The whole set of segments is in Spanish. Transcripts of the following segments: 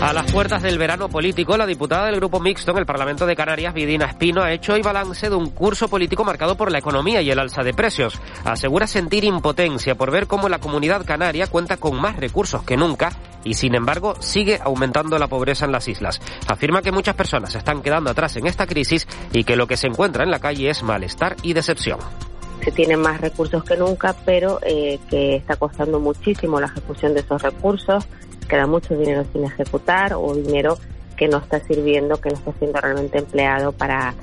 A las puertas del verano político, la diputada del Grupo Mixto en el Parlamento de Canarias, Vidina Espino, ha hecho hoy balance de un curso político marcado por la economía y el alza de precios. Asegura sentir impotencia por ver cómo la comunidad canaria cuenta con más recursos que nunca y, sin embargo, sigue aumentando la pobreza en las islas. Afirma que muchas personas están quedando atrás en esta crisis y que lo que se encuentra en la calle es malestar y decepción se tienen más recursos que nunca, pero eh, que está costando muchísimo la ejecución de esos recursos queda mucho dinero sin ejecutar o dinero que no está sirviendo, que no está siendo realmente empleado para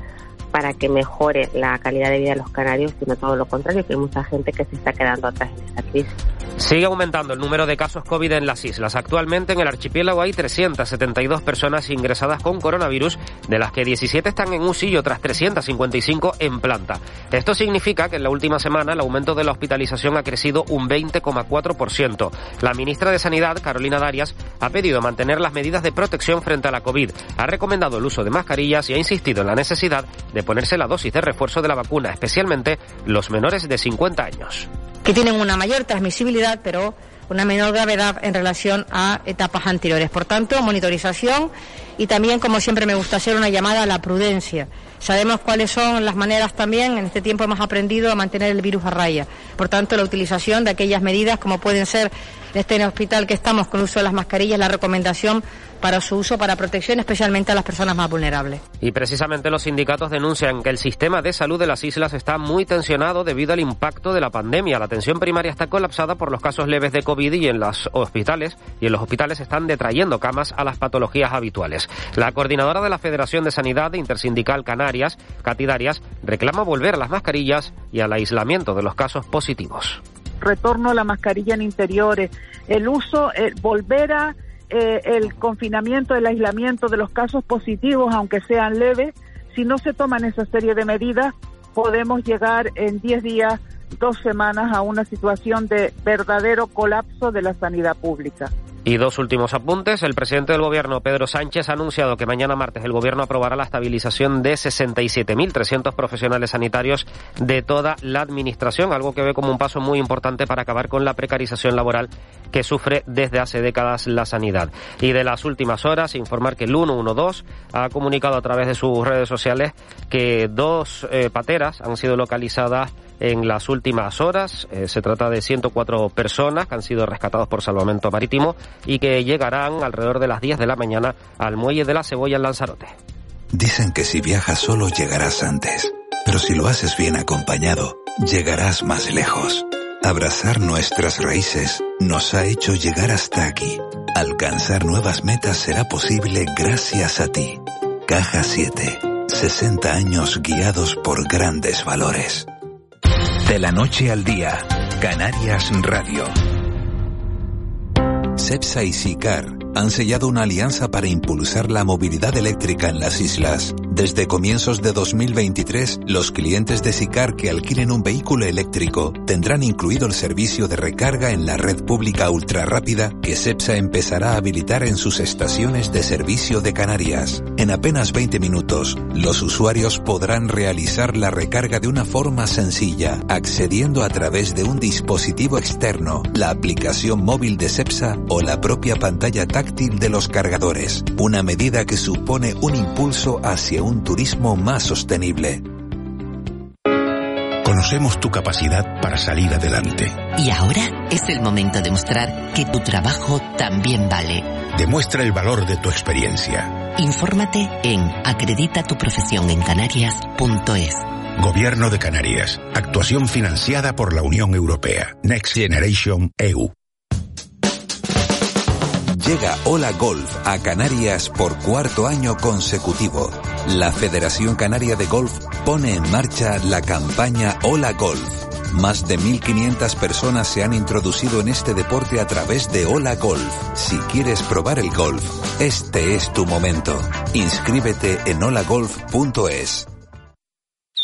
para que mejore la calidad de vida de los canarios, sino todo lo contrario, que hay mucha gente que se está quedando atrás en esta crisis. Sigue aumentando el número de casos COVID en las islas. Actualmente en el archipiélago hay 372 personas ingresadas con coronavirus, de las que 17 están en UCI y otras 355 en planta. Esto significa que en la última semana el aumento de la hospitalización ha crecido un 20,4%. La ministra de Sanidad, Carolina Darias, ha pedido mantener las medidas de protección frente a la COVID. Ha recomendado el uso de mascarillas y ha insistido en la necesidad de ponerse la dosis de refuerzo de la vacuna, especialmente los menores de 50 años. Que tienen una mayor transmisibilidad, pero una menor gravedad en relación a etapas anteriores. Por tanto, monitorización y también, como siempre me gusta hacer, una llamada a la prudencia. Sabemos cuáles son las maneras también, en este tiempo hemos aprendido a mantener el virus a raya. Por tanto, la utilización de aquellas medidas como pueden ser en este hospital que estamos con uso de las mascarillas, la recomendación para su uso para protección, especialmente a las personas más vulnerables. Y precisamente los sindicatos denuncian que el sistema de salud de las islas está muy tensionado debido al impacto de la pandemia. La atención primaria está colapsada por los casos leves de COVID y en los hospitales y en los hospitales están detrayendo camas a las patologías habituales. La coordinadora de la Federación de Sanidad Intersindical Canarias, Catidarias, reclama volver a las mascarillas y al aislamiento de los casos positivos. Retorno a la mascarilla en interiores, el uso, el volver a eh, el confinamiento, el aislamiento de los casos positivos, aunque sean leves, si no se toman esa serie de medidas, podemos llegar en 10 días, dos semanas a una situación de verdadero colapso de la sanidad pública. Y dos últimos apuntes. El presidente del Gobierno, Pedro Sánchez, ha anunciado que mañana martes el Gobierno aprobará la estabilización de 67.300 profesionales sanitarios de toda la Administración, algo que ve como un paso muy importante para acabar con la precarización laboral que sufre desde hace décadas la sanidad. Y de las últimas horas, informar que el 112 ha comunicado a través de sus redes sociales que dos eh, pateras han sido localizadas en las últimas horas. Eh, se trata de 104 personas que han sido rescatados por salvamento marítimo y que llegarán alrededor de las 10 de la mañana al muelle de la Cebolla en Lanzarote. Dicen que si viajas solo llegarás antes, pero si lo haces bien acompañado, llegarás más lejos. Abrazar nuestras raíces nos ha hecho llegar hasta aquí. Alcanzar nuevas metas será posible gracias a ti. Caja 7. 60 años guiados por grandes valores. De la noche al día, Canarias Radio. CEPSA y SICAR han sellado una alianza para impulsar la movilidad eléctrica en las islas. Desde comienzos de 2023, los clientes de SICAR que alquilen un vehículo eléctrico tendrán incluido el servicio de recarga en la red pública ultrarrápida que CEPSA empezará a habilitar en sus estaciones de servicio de Canarias. En apenas 20 minutos, los usuarios podrán realizar la recarga de una forma sencilla, accediendo a través de un dispositivo externo, la aplicación móvil de CEPSA o la propia pantalla táctil de los cargadores, una medida que supone un impulso hacia un turismo más sostenible. Conocemos tu capacidad para salir adelante. Y ahora es el momento de mostrar que tu trabajo también vale. Demuestra el valor de tu experiencia. Infórmate en acreditatuprofesionencanarias.es. Gobierno de Canarias. Actuación financiada por la Unión Europea. Next Generation EU. Llega Hola Golf a Canarias por cuarto año consecutivo. La Federación Canaria de Golf pone en marcha la campaña Hola Golf. Más de 1.500 personas se han introducido en este deporte a través de Hola Golf. Si quieres probar el golf, este es tu momento. Inscríbete en holagolf.es.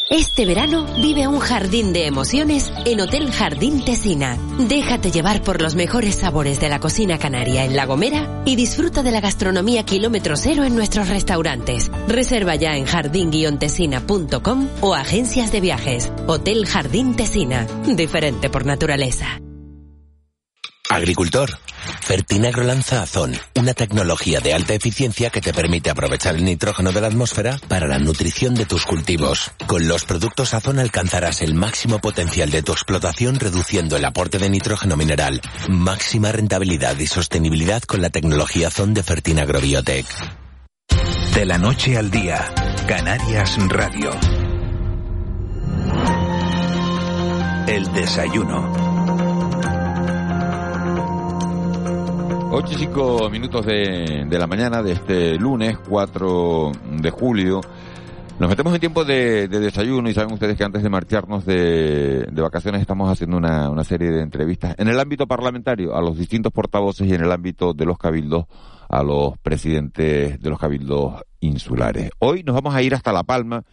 Este verano vive un jardín de emociones en Hotel Jardín Tesina. Déjate llevar por los mejores sabores de la cocina canaria en La Gomera y disfruta de la gastronomía kilómetro cero en nuestros restaurantes. Reserva ya en jardín-tesina.com o agencias de viajes. Hotel Jardín Tesina. Diferente por naturaleza. Agricultor. Fertinagro lanza Azón, una tecnología de alta eficiencia que te permite aprovechar el nitrógeno de la atmósfera para la nutrición de tus cultivos. Con los productos Azón alcanzarás el máximo potencial de tu explotación reduciendo el aporte de nitrógeno mineral. Máxima rentabilidad y sostenibilidad con la tecnología Azón de Fertinagro Biotech. De la noche al día, Canarias Radio. El desayuno. 8 y 5 minutos de, de, la mañana de este lunes 4 de julio. Nos metemos en tiempo de, de desayuno y saben ustedes que antes de marcharnos de, de vacaciones estamos haciendo una, una, serie de entrevistas en el ámbito parlamentario a los distintos portavoces y en el ámbito de los cabildos a los presidentes de los cabildos insulares. Hoy nos vamos a ir hasta La Palma.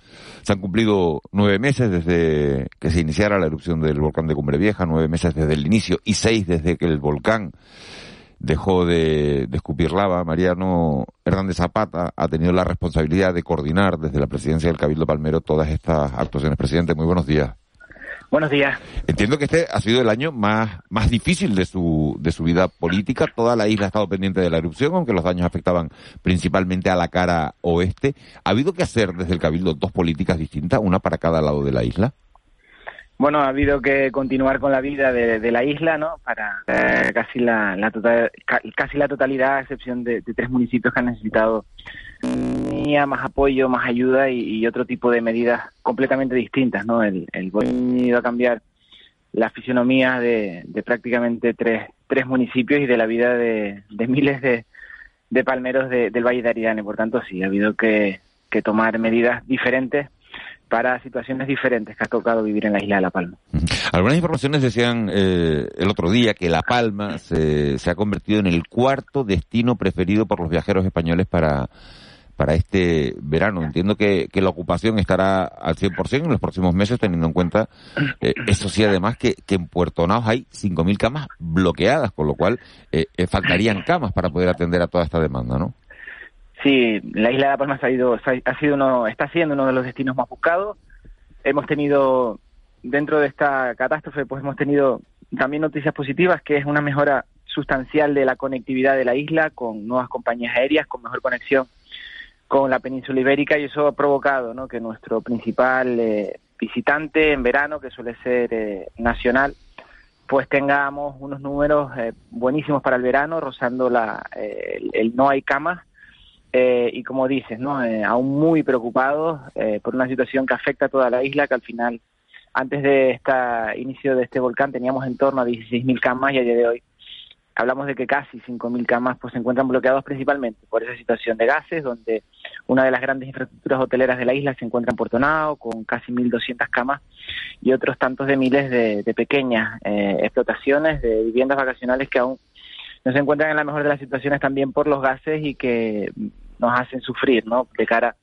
Se han cumplido nueve meses desde que se iniciara la erupción del volcán de Cumbre Vieja, nueve meses desde el inicio y seis desde que el volcán dejó de, de, escupir lava. Mariano Hernández Zapata ha tenido la responsabilidad de coordinar desde la presidencia del Cabildo Palmero todas estas actuaciones. Presidente, muy buenos días. Buenos días. Entiendo que este ha sido el año más, más difícil de su, de su vida política. Toda la isla ha estado pendiente de la erupción, aunque los daños afectaban principalmente a la cara oeste. ¿Ha habido que hacer desde el Cabildo dos políticas distintas, una para cada lado de la isla? Bueno, ha habido que continuar con la vida de, de la isla, ¿no? Para eh, casi la, la total, casi la totalidad, a excepción de, tres municipios que han necesitado más apoyo, más ayuda y, otro tipo de medidas completamente distintas, ¿no? El, el ido a cambiar la fisionomía de, de prácticamente tres, tres municipios y de la vida de, de miles de, de palmeros del Valle de Aridane. Por tanto, sí, ha habido que, que tomar medidas diferentes para situaciones diferentes que ha tocado vivir en la isla de La Palma. Algunas informaciones decían eh, el otro día que La Palma se, se, ha convertido en el cuarto destino preferido por los viajeros españoles para, para este verano. Entiendo que, que la ocupación estará al 100% en los próximos meses, teniendo en cuenta, eh, eso sí, además, que, que en Puerto Naos hay 5.000 camas bloqueadas, con lo cual eh, faltarían camas para poder atender a toda esta demanda, ¿no? Sí, la isla de La Palma ha, ido, ha sido está siendo uno de los destinos más buscados. Hemos tenido, dentro de esta catástrofe, pues hemos tenido también noticias positivas, que es una mejora sustancial de la conectividad de la isla con nuevas compañías aéreas, con mejor conexión con la península ibérica y eso ha provocado que nuestro principal eh, visitante en verano, que suele ser eh, nacional, pues tengamos unos números eh, buenísimos para el verano, rozando la, eh, el, el no hay camas eh, y como dices, ¿no? Eh, aún muy preocupados eh, por una situación que afecta a toda la isla, que al final, antes de este inicio de este volcán, teníamos en torno a 16.000 camas y a día de hoy hablamos de que casi 5.000 camas pues se encuentran bloqueados principalmente por esa situación de gases, donde una de las grandes infraestructuras hoteleras de la isla se encuentra en Puerto con casi 1.200 camas, y otros tantos de miles de, de pequeñas eh, explotaciones de viviendas vacacionales que aún no se encuentran en la mejor de las situaciones también por los gases y que nos hacen sufrir, ¿no? De cara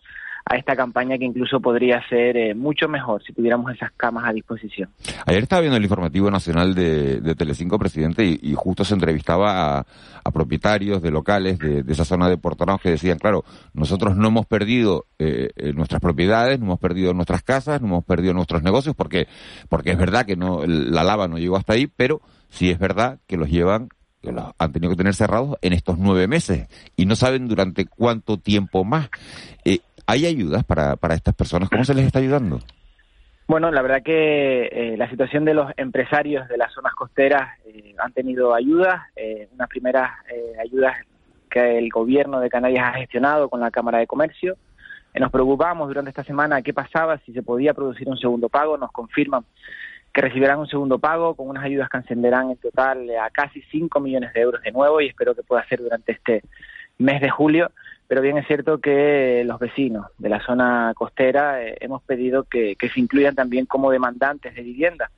a esta campaña que incluso podría ser eh, mucho mejor si tuviéramos esas camas a disposición. Ayer estaba viendo el informativo nacional de, de Telecinco, presidente, y, justo se entrevistaba a, propietarios de locales de, esa zona de Puerto Naos que decían, claro, nosotros no hemos perdido eh, nuestras propiedades, no hemos perdido nuestras casas, no hemos perdido nuestros negocios, porque, porque es verdad que no, la lava no llegó hasta ahí, pero sí es verdad que los llevan que los han tenido que tener cerrados en estos nueve meses y no saben durante cuánto tiempo más. Eh, ¿Hay ayudas para, para estas personas? ¿Cómo se les está ayudando? Bueno, la verdad que eh, la situación de los empresarios de las zonas costeras eh, han tenido ayudas, eh, unas primeras eh, ayudas que el gobierno de Canarias ha gestionado con la Cámara de Comercio. Nos preocupamos durante esta semana qué pasaba, si se podía producir un segundo pago, nos confirman que recibirán un segundo pago con unas ayudas que ascenderán en total a casi 5 millones de euros de nuevo y espero que pueda ser durante este mes de julio. Pero bien es cierto que los vecinos de la zona costera eh, hemos pedido que, que, se incluyan también como demandantes de vivienda.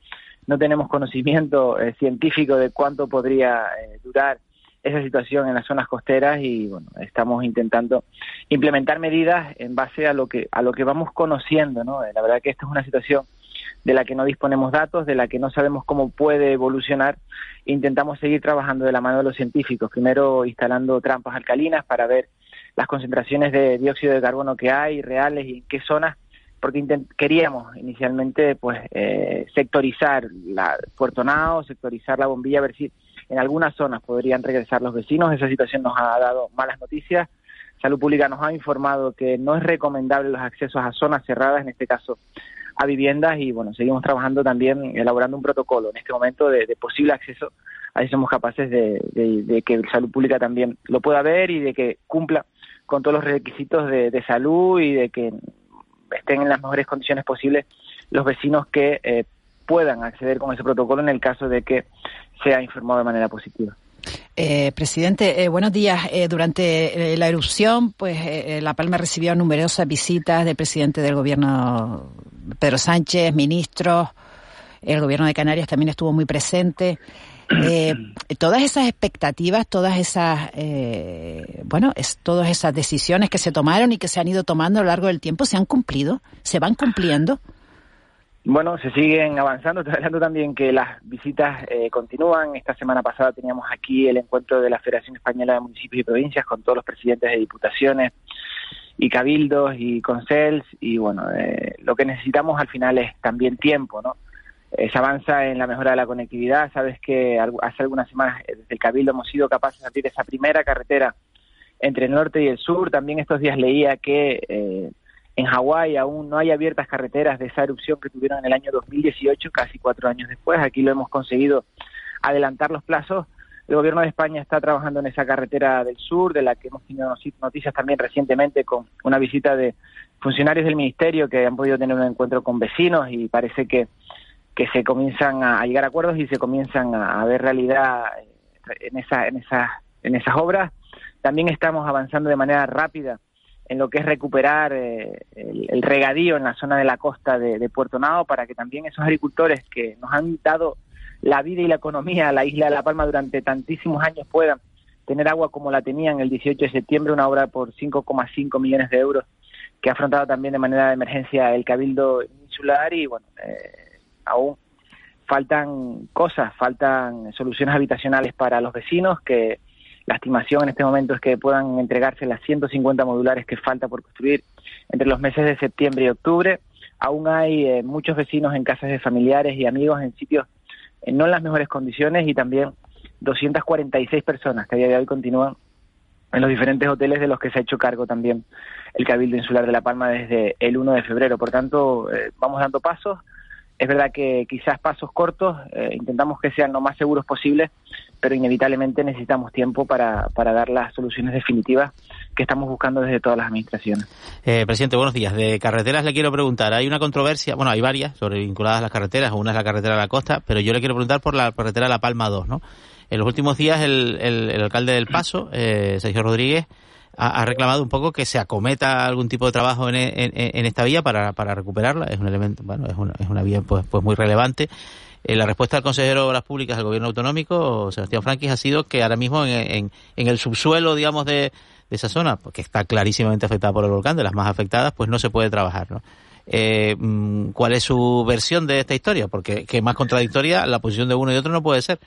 No tenemos conocimiento eh, científico de cuánto podría eh, durar esa situación en las zonas costeras y bueno, estamos intentando implementar medidas en base a lo que a lo que vamos conociendo, ¿no? La verdad que esta es una situación de la que no disponemos datos, de la que no sabemos cómo puede evolucionar. Intentamos seguir trabajando de la mano de los científicos, primero instalando trampas alcalinas para ver las concentraciones de dióxido de carbono que hay reales y en qué zonas porque queríamos inicialmente pues eh, sectorizar la Puerto Nao, sectorizar la bombilla, a ver si en algunas zonas podrían regresar los vecinos. Esa situación nos ha dado malas noticias. Salud Pública nos ha informado que no es recomendable los accesos a zonas cerradas, en este caso a viviendas, y bueno, seguimos trabajando también, elaborando un protocolo en este momento de, posible acceso. Ahí somos capaces de, de, que Salud Pública también lo pueda ver y de que cumpla con todos los requisitos de salud y de que estén en las mejores condiciones posibles los vecinos que eh, puedan acceder con ese protocolo en el caso de que sea informado de manera positiva. Eh, presidente, eh, buenos días. durante la erupción, pues La Palma recibió numerosas visitas del presidente del gobierno, Pedro Sánchez, ministros. El gobierno de Canarias también estuvo muy presente. Eh, todas esas expectativas, todas esas, eh, bueno, es, todas esas decisiones que se tomaron y que se han ido tomando a lo largo del tiempo, ¿se han cumplido? ¿Se van cumpliendo? Bueno, se siguen avanzando. Estoy hablando también que las visitas eh, continúan. Esta semana pasada teníamos aquí el encuentro de la Federación Española de Municipios y Provincias con todos los presidentes de diputaciones y cabildos y consels. Y bueno, eh, lo que necesitamos al final es también tiempo, ¿no? Eh, se avanza en la mejora de la conectividad. Sabes que hace algunas semanas eh, desde el Cabildo hemos sido capaces de abrir esa primera carretera entre el norte y el sur. También estos días leía que eh, en Hawái aún no hay abiertas carreteras de esa erupción que tuvieron en el año 2018, casi cuatro años después. Aquí lo hemos conseguido adelantar los plazos. El gobierno de España está trabajando en esa carretera del sur, de la que hemos tenido noticias también recientemente con una visita de funcionarios del ministerio que han podido tener un encuentro con vecinos y parece que que se comienzan a, llegar a acuerdos y se comienzan a, ver realidad eh, en, esa, en, esas, en esas obras. También estamos avanzando de manera rápida en lo que es recuperar eh, el, regadío en la zona de la costa de, Puerto Nao para que también esos agricultores que nos han dado la vida y la economía a la isla de La Palma durante tantísimos años puedan tener agua como la tenían el 18 de septiembre, una obra por 5,5 millones de euros que ha afrontado también de manera de emergencia el Cabildo Insular y bueno, eh, aún faltan cosas, faltan soluciones habitacionales para los vecinos, que la estimación en este momento es que puedan entregarse las 150 modulares que falta por construir entre los meses de septiembre y octubre. Aún hay eh, muchos vecinos en casas de familiares y amigos en sitios eh, no en las mejores condiciones y también 246 personas que a día de hoy continúan en los diferentes hoteles de los que se ha hecho cargo también el Cabildo Insular de La Palma desde el 1 de febrero. Por tanto, eh, vamos dando pasos es verdad que quizás pasos cortos, intentamos que sean lo más seguros posible, pero inevitablemente necesitamos tiempo para, para dar las soluciones definitivas que estamos buscando desde todas las administraciones. Eh, presidente, buenos días. De carreteras le quiero preguntar, hay una controversia, bueno, hay varias sobre vinculadas a las carreteras, una es la carretera de la costa, pero yo le quiero preguntar por la carretera La Palma 2, ¿no? En los últimos días el, el, alcalde del Paso, eh, Sergio Rodríguez, ha, reclamado un poco que se acometa algún tipo de trabajo en, en, esta vía para, para, recuperarla. Es un elemento, bueno, una, es una vía pues, pues muy relevante. Eh, la respuesta del consejero de Obras Públicas del Gobierno Autonómico, Sebastián Franquis, ha sido que ahora mismo en, en el subsuelo, digamos, de, esa zona, que está clarísimamente afectada por el volcán, de las más afectadas, pues no se puede trabajar, ¿no? Eh, mm, ¿Cuál es su versión de esta historia? Porque que más contradictoria la posición de uno y otro no puede ser.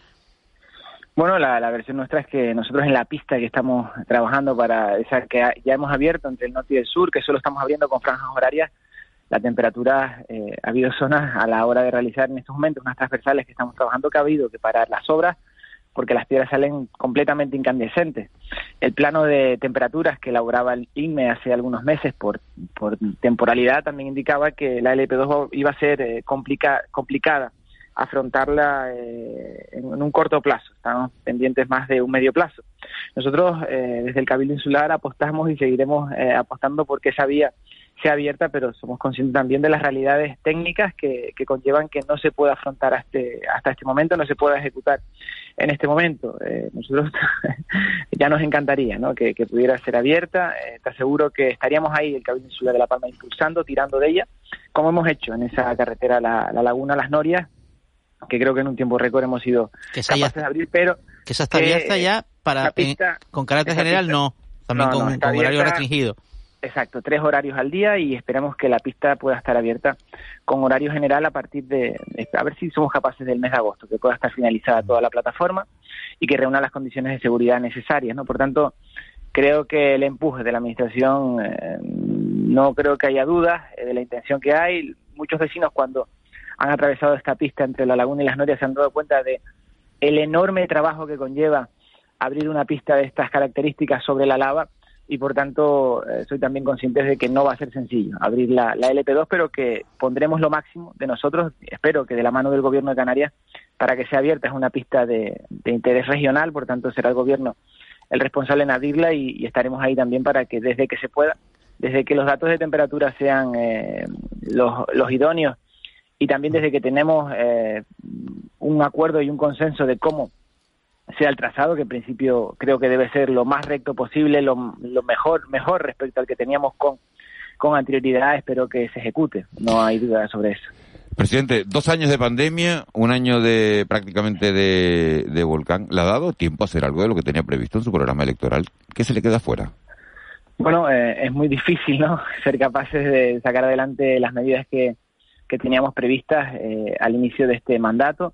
Bueno, la, versión nuestra es que nosotros en la pista que estamos trabajando para esa que ya hemos abierto entre el norte y el sur, que solo estamos abriendo con franjas horarias, la temperatura, eh, ha habido zonas a la hora de realizar en estos momentos unas transversales que estamos trabajando que ha habido que parar las obras porque las piedras salen completamente incandescentes. El plano de temperaturas que elaboraba el INME hace algunos meses por, por temporalidad también indicaba que la LP2 iba a ser eh, complicada afrontarla eh, en, un corto plazo. Estamos pendientes más de un medio plazo. Nosotros eh, desde el Cabildo Insular apostamos y seguiremos eh, apostando porque esa vía sea abierta, pero somos conscientes también de las realidades técnicas que, conllevan que no se pueda afrontar hasta este, hasta este momento, no se pueda ejecutar en este momento. nosotros ya nos encantaría ¿no? que, pudiera ser abierta. te aseguro que estaríamos ahí, el Cabildo Insular de La Palma, impulsando, tirando de ella, como hemos hecho en esa carretera La, la Laguna Las Norias, que creo que en un tiempo récord hemos sido capaces de abrir, pero... Que esa está abierta ya para con carácter general no, también con, horario restringido. Exacto, tres horarios al día y esperamos que la pista pueda estar abierta con horario general a partir de, a ver si somos capaces del mes de agosto, que pueda estar finalizada toda la plataforma y que reúna las condiciones de seguridad necesarias, ¿no? Por tanto, creo que el empuje de la administración, eh, no creo que haya dudas eh, de la intención que hay. Muchos vecinos cuando han atravesado esta pista entre la laguna y las norias se han dado cuenta de el enorme trabajo que conlleva abrir una pista de estas características sobre la lava y por tanto eh, soy también consciente de que no va a ser sencillo abrir la, LP2, pero que pondremos lo máximo de nosotros, espero que de la mano del gobierno de Canarias, para que sea abierta. Es una pista de, interés regional, por tanto será el gobierno el responsable en abrirla y, estaremos ahí también para que desde que se pueda, desde que los datos de temperatura sean eh, los, los idóneos y también desde que tenemos eh, un acuerdo y un consenso de cómo sea el trazado, que en principio creo que debe ser lo más recto posible, lo, mejor, mejor respecto al que teníamos con, con anterioridad, espero que se ejecute, no hay duda sobre eso. Presidente, dos años de pandemia, un año de prácticamente de, volcán. ¿Le ha dado tiempo a hacer algo de lo que tenía previsto en su programa electoral? ¿Qué se le queda fuera? Bueno, eh, es muy difícil, ¿no? Ser capaces de sacar adelante las medidas que, que teníamos previstas eh, al inicio de este mandato,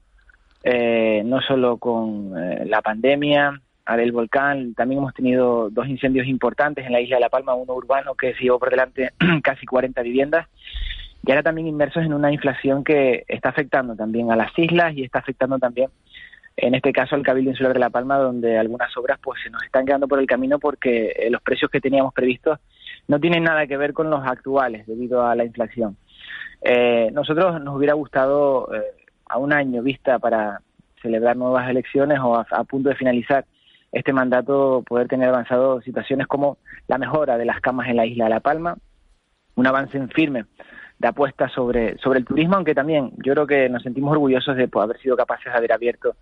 eh, no solo con eh, la pandemia, del volcán, también hemos tenido dos incendios importantes en la isla de La Palma, uno urbano que se por delante casi 40 viviendas, y ahora también inmersos en una inflación que está afectando también a las islas y está afectando también, en este caso, al Cabildo Insular de La Palma, donde algunas obras pues se nos están quedando por el camino porque los precios que teníamos previstos no tienen nada que ver con los actuales debido a la inflación. Eh, nosotros nos hubiera gustado eh, a un año vista para celebrar nuevas elecciones o a, punto de finalizar este mandato poder tener avanzado situaciones como la mejora de las camas en la isla de La Palma, un avance en firme de apuesta sobre, sobre el turismo, aunque también yo creo que nos sentimos orgullosos de haber sido capaces de haber abierto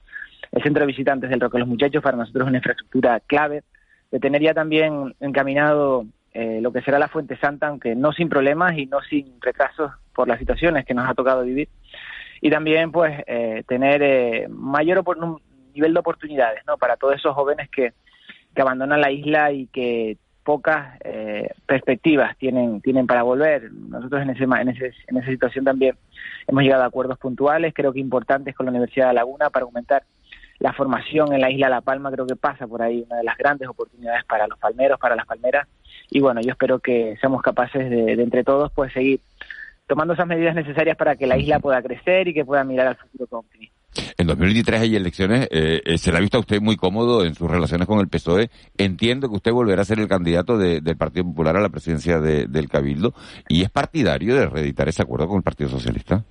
el centro de visitantes del Roque los Muchachos, para nosotros es una infraestructura clave, de tener ya también encaminado eh, lo que será la Fuente Santa, aunque no sin problemas y no sin retrasos por las situaciones que nos ha tocado vivir. Y también, pues, eh, tener eh, mayor nivel de oportunidades, ¿no? Para todos esos jóvenes que, abandonan la isla y que pocas perspectivas tienen tienen para volver. Nosotros en, ese, en, ese, en esa situación también hemos llegado a acuerdos puntuales, creo que importantes con la Universidad de Laguna para aumentar la formación en la isla de La Palma, creo que pasa por ahí una de las grandes oportunidades para los palmeros, para las palmeras, y bueno, yo espero que seamos capaces de, entre todos pues seguir tomando esas medidas necesarias para que la isla pueda crecer y que pueda mirar al futuro con optimismo. En 2023 hay elecciones, eh, eh, se le ha visto a usted muy cómodo en sus relaciones con el PSOE. Entiendo que usted volverá a ser el candidato del Partido Popular a la presidencia del Cabildo y es partidario de reeditar ese acuerdo con el Partido Socialista.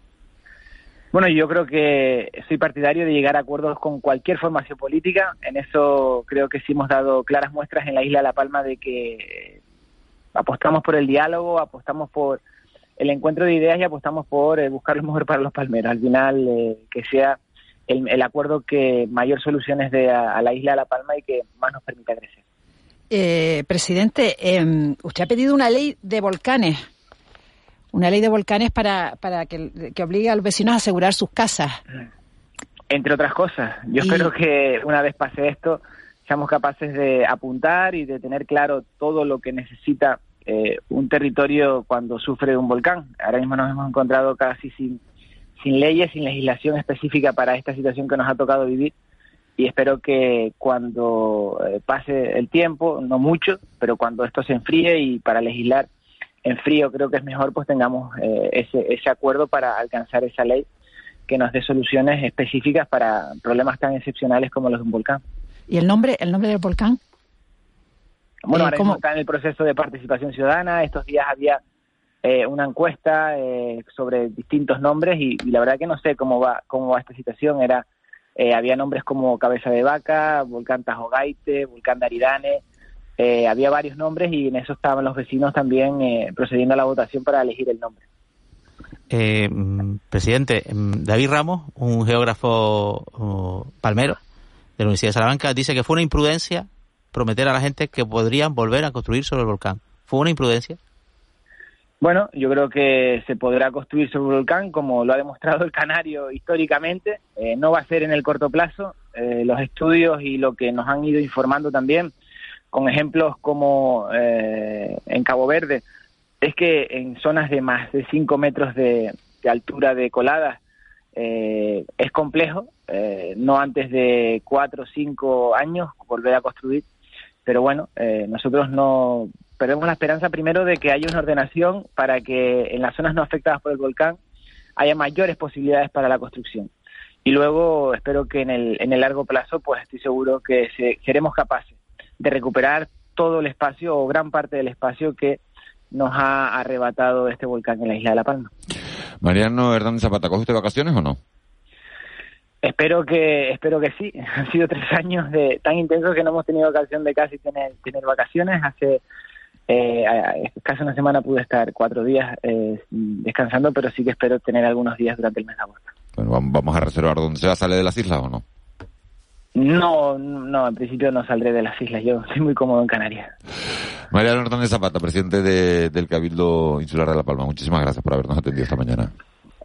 Bueno, yo creo que soy partidario de llegar a acuerdos con cualquier formación política. En eso creo que sí hemos dado claras muestras en la isla de La Palma de que apostamos por el diálogo, apostamos por el encuentro de ideas y apostamos por eh, buscar lo mejor para los palmeros. Al final, eh, que sea el, acuerdo que mayor soluciones dé a, la isla de La Palma y que más nos permita crecer. Eh, presidente, em, usted ha pedido una ley de volcanes una ley de volcanes para, para que, que obligue a los vecinos a asegurar sus casas. Entre otras cosas. Yo espero que una vez pase esto, seamos capaces de apuntar y de tener claro todo lo que necesita eh, un territorio cuando sufre un volcán. Ahora mismo nos hemos encontrado casi sin, sin leyes, sin legislación específica para esta situación que nos ha tocado vivir y espero que cuando eh, pase el tiempo, no mucho, pero cuando esto se enfríe y para legislar en frío creo que es mejor pues tengamos eh, ese, ese acuerdo para alcanzar esa ley que nos dé soluciones específicas para problemas tan excepcionales como los de un volcán. ¿Y el nombre, el nombre del volcán? Bueno, eh, ahora mismo está en el proceso de participación ciudadana. Estos días había eh, una encuesta sobre distintos nombres y, la verdad que no sé cómo va cómo va esta situación. Era había nombres como Cabeza de Vaca, Volcán Tajogaite, Volcán Daridane, eh, había varios nombres y en eso estaban los vecinos también eh, procediendo a la votación para elegir el nombre. Eh, presidente, mm, David Ramos, un geógrafo uh, palmero de la Universidad de Salamanca, dice que fue una imprudencia prometer a la gente que podrían volver a construir sobre el volcán. ¿Fue una imprudencia? Bueno, yo creo que se podrá construir sobre el volcán, como lo ha demostrado el Canario históricamente. no va a ser en el corto plazo. eh, los estudios y lo que nos han ido informando también, con ejemplos como eh, en Cabo Verde, es que en zonas de más de 5 metros de, altura de coladas eh, es complejo, no antes de 4 o 5 años volver a construir, pero bueno, nosotros no perdemos la esperanza primero de que haya una ordenación para que en las zonas no afectadas por el volcán haya mayores posibilidades para la construcción. Y luego espero que en el, en el largo plazo, pues estoy seguro que seremos capaces de recuperar todo el espacio o gran parte del espacio que nos ha arrebatado este volcán en la isla de La Palma. Mariano Hernández Zapata, ¿coge usted vacaciones o no? Espero que espero que sí. Han sido tres años de tan intensos que no hemos tenido ocasión de casi tener, tener vacaciones. Hace eh, casi una semana pude estar cuatro días eh, descansando, pero sí que espero tener algunos días durante el mes de agosto. Bueno, vamos a reservar dónde se va a salir de las islas o no. No, no, en principio no saldré de las islas. Yo estoy muy cómodo en Canarias. María Hernández Zapata, presidente del Cabildo Insular de La Palma. Muchísimas gracias por habernos atendido esta mañana.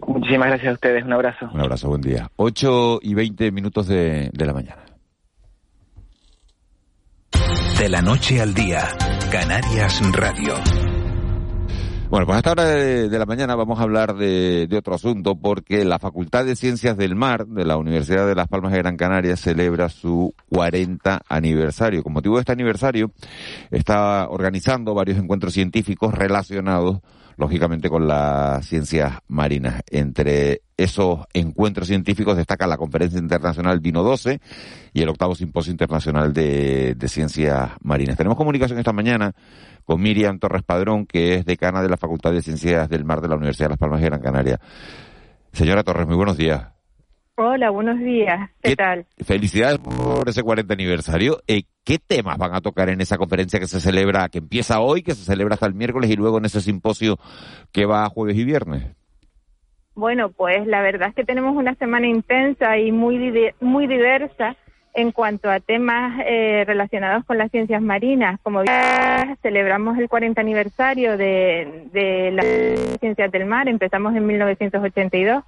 Muchísimas gracias a ustedes. Un abrazo. Un abrazo, buen día. 8 y 20 minutos de, de la mañana. De la noche al día, Canarias Radio. Bueno, pues a esta hora de, la mañana vamos a hablar de, otro asunto porque la Facultad de Ciencias del Mar de la Universidad de Las Palmas de Gran Canaria celebra su 40 aniversario. Con motivo de este aniversario está organizando varios encuentros científicos relacionados lógicamente con las ciencias marinas. Entre esos encuentros científicos destaca la Conferencia Internacional Dino 12 y el octavo Simposio Internacional de, Ciencias Marinas. Tenemos comunicación esta mañana con Miriam Torres Padrón, que es decana de la Facultad de Ciencias del Mar de la Universidad de Las Palmas de Gran Canaria. Señora Torres, muy buenos días. Hola, buenos días. ¿Qué, tal? Felicidades por ese 40 aniversario. Eh, ¿Qué temas van a tocar en esa conferencia que se celebra, que empieza hoy, que se celebra hasta el miércoles y luego en ese simposio que va jueves y viernes? Bueno, pues la verdad es que tenemos una semana intensa y muy, muy diversa en cuanto a temas eh, relacionados con las ciencias marinas. Como celebramos el 40 aniversario de, de las ciencias del mar, empezamos en 1982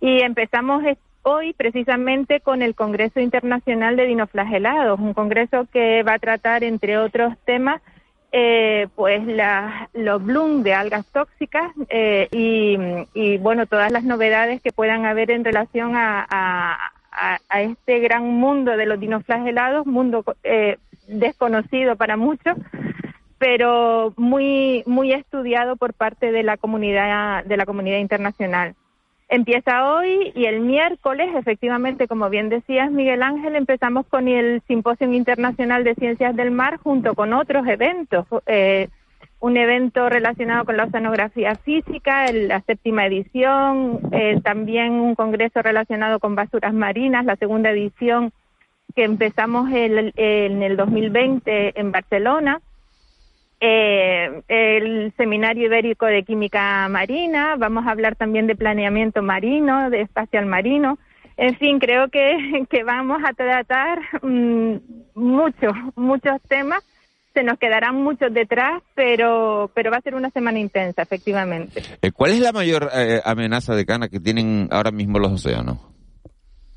y empezamos hoy precisamente con el Congreso Internacional de Dinoflagelados, un congreso que va a tratar, entre otros temas, eh, pues los bloom de algas tóxicas eh, y, bueno, todas las novedades que puedan haber en relación a, este gran mundo de los dinoflagelados, mundo eh, desconocido para muchos, pero muy muy estudiado por parte de la comunidad de la comunidad internacional. Empieza hoy y el miércoles, efectivamente, como bien decías, Miguel Ángel, empezamos con el Simposio Internacional de Ciencias del Mar junto con otros eventos. Eh, un evento relacionado con la oceanografía física, la séptima edición, eh, también un congreso relacionado con basuras marinas, la segunda edición que empezamos en el 2020 en Barcelona eh, el Seminario Ibérico de Química Marina, vamos a hablar también de planeamiento marino, de espacial marino. En fin, creo que, que vamos a tratar mm, muchos, muchos temas. Se nos quedarán muchos detrás, pero, pero va a ser una semana intensa, efectivamente. Eh, ¿Cuál es la mayor eh, amenaza de cana que tienen ahora mismo los océanos?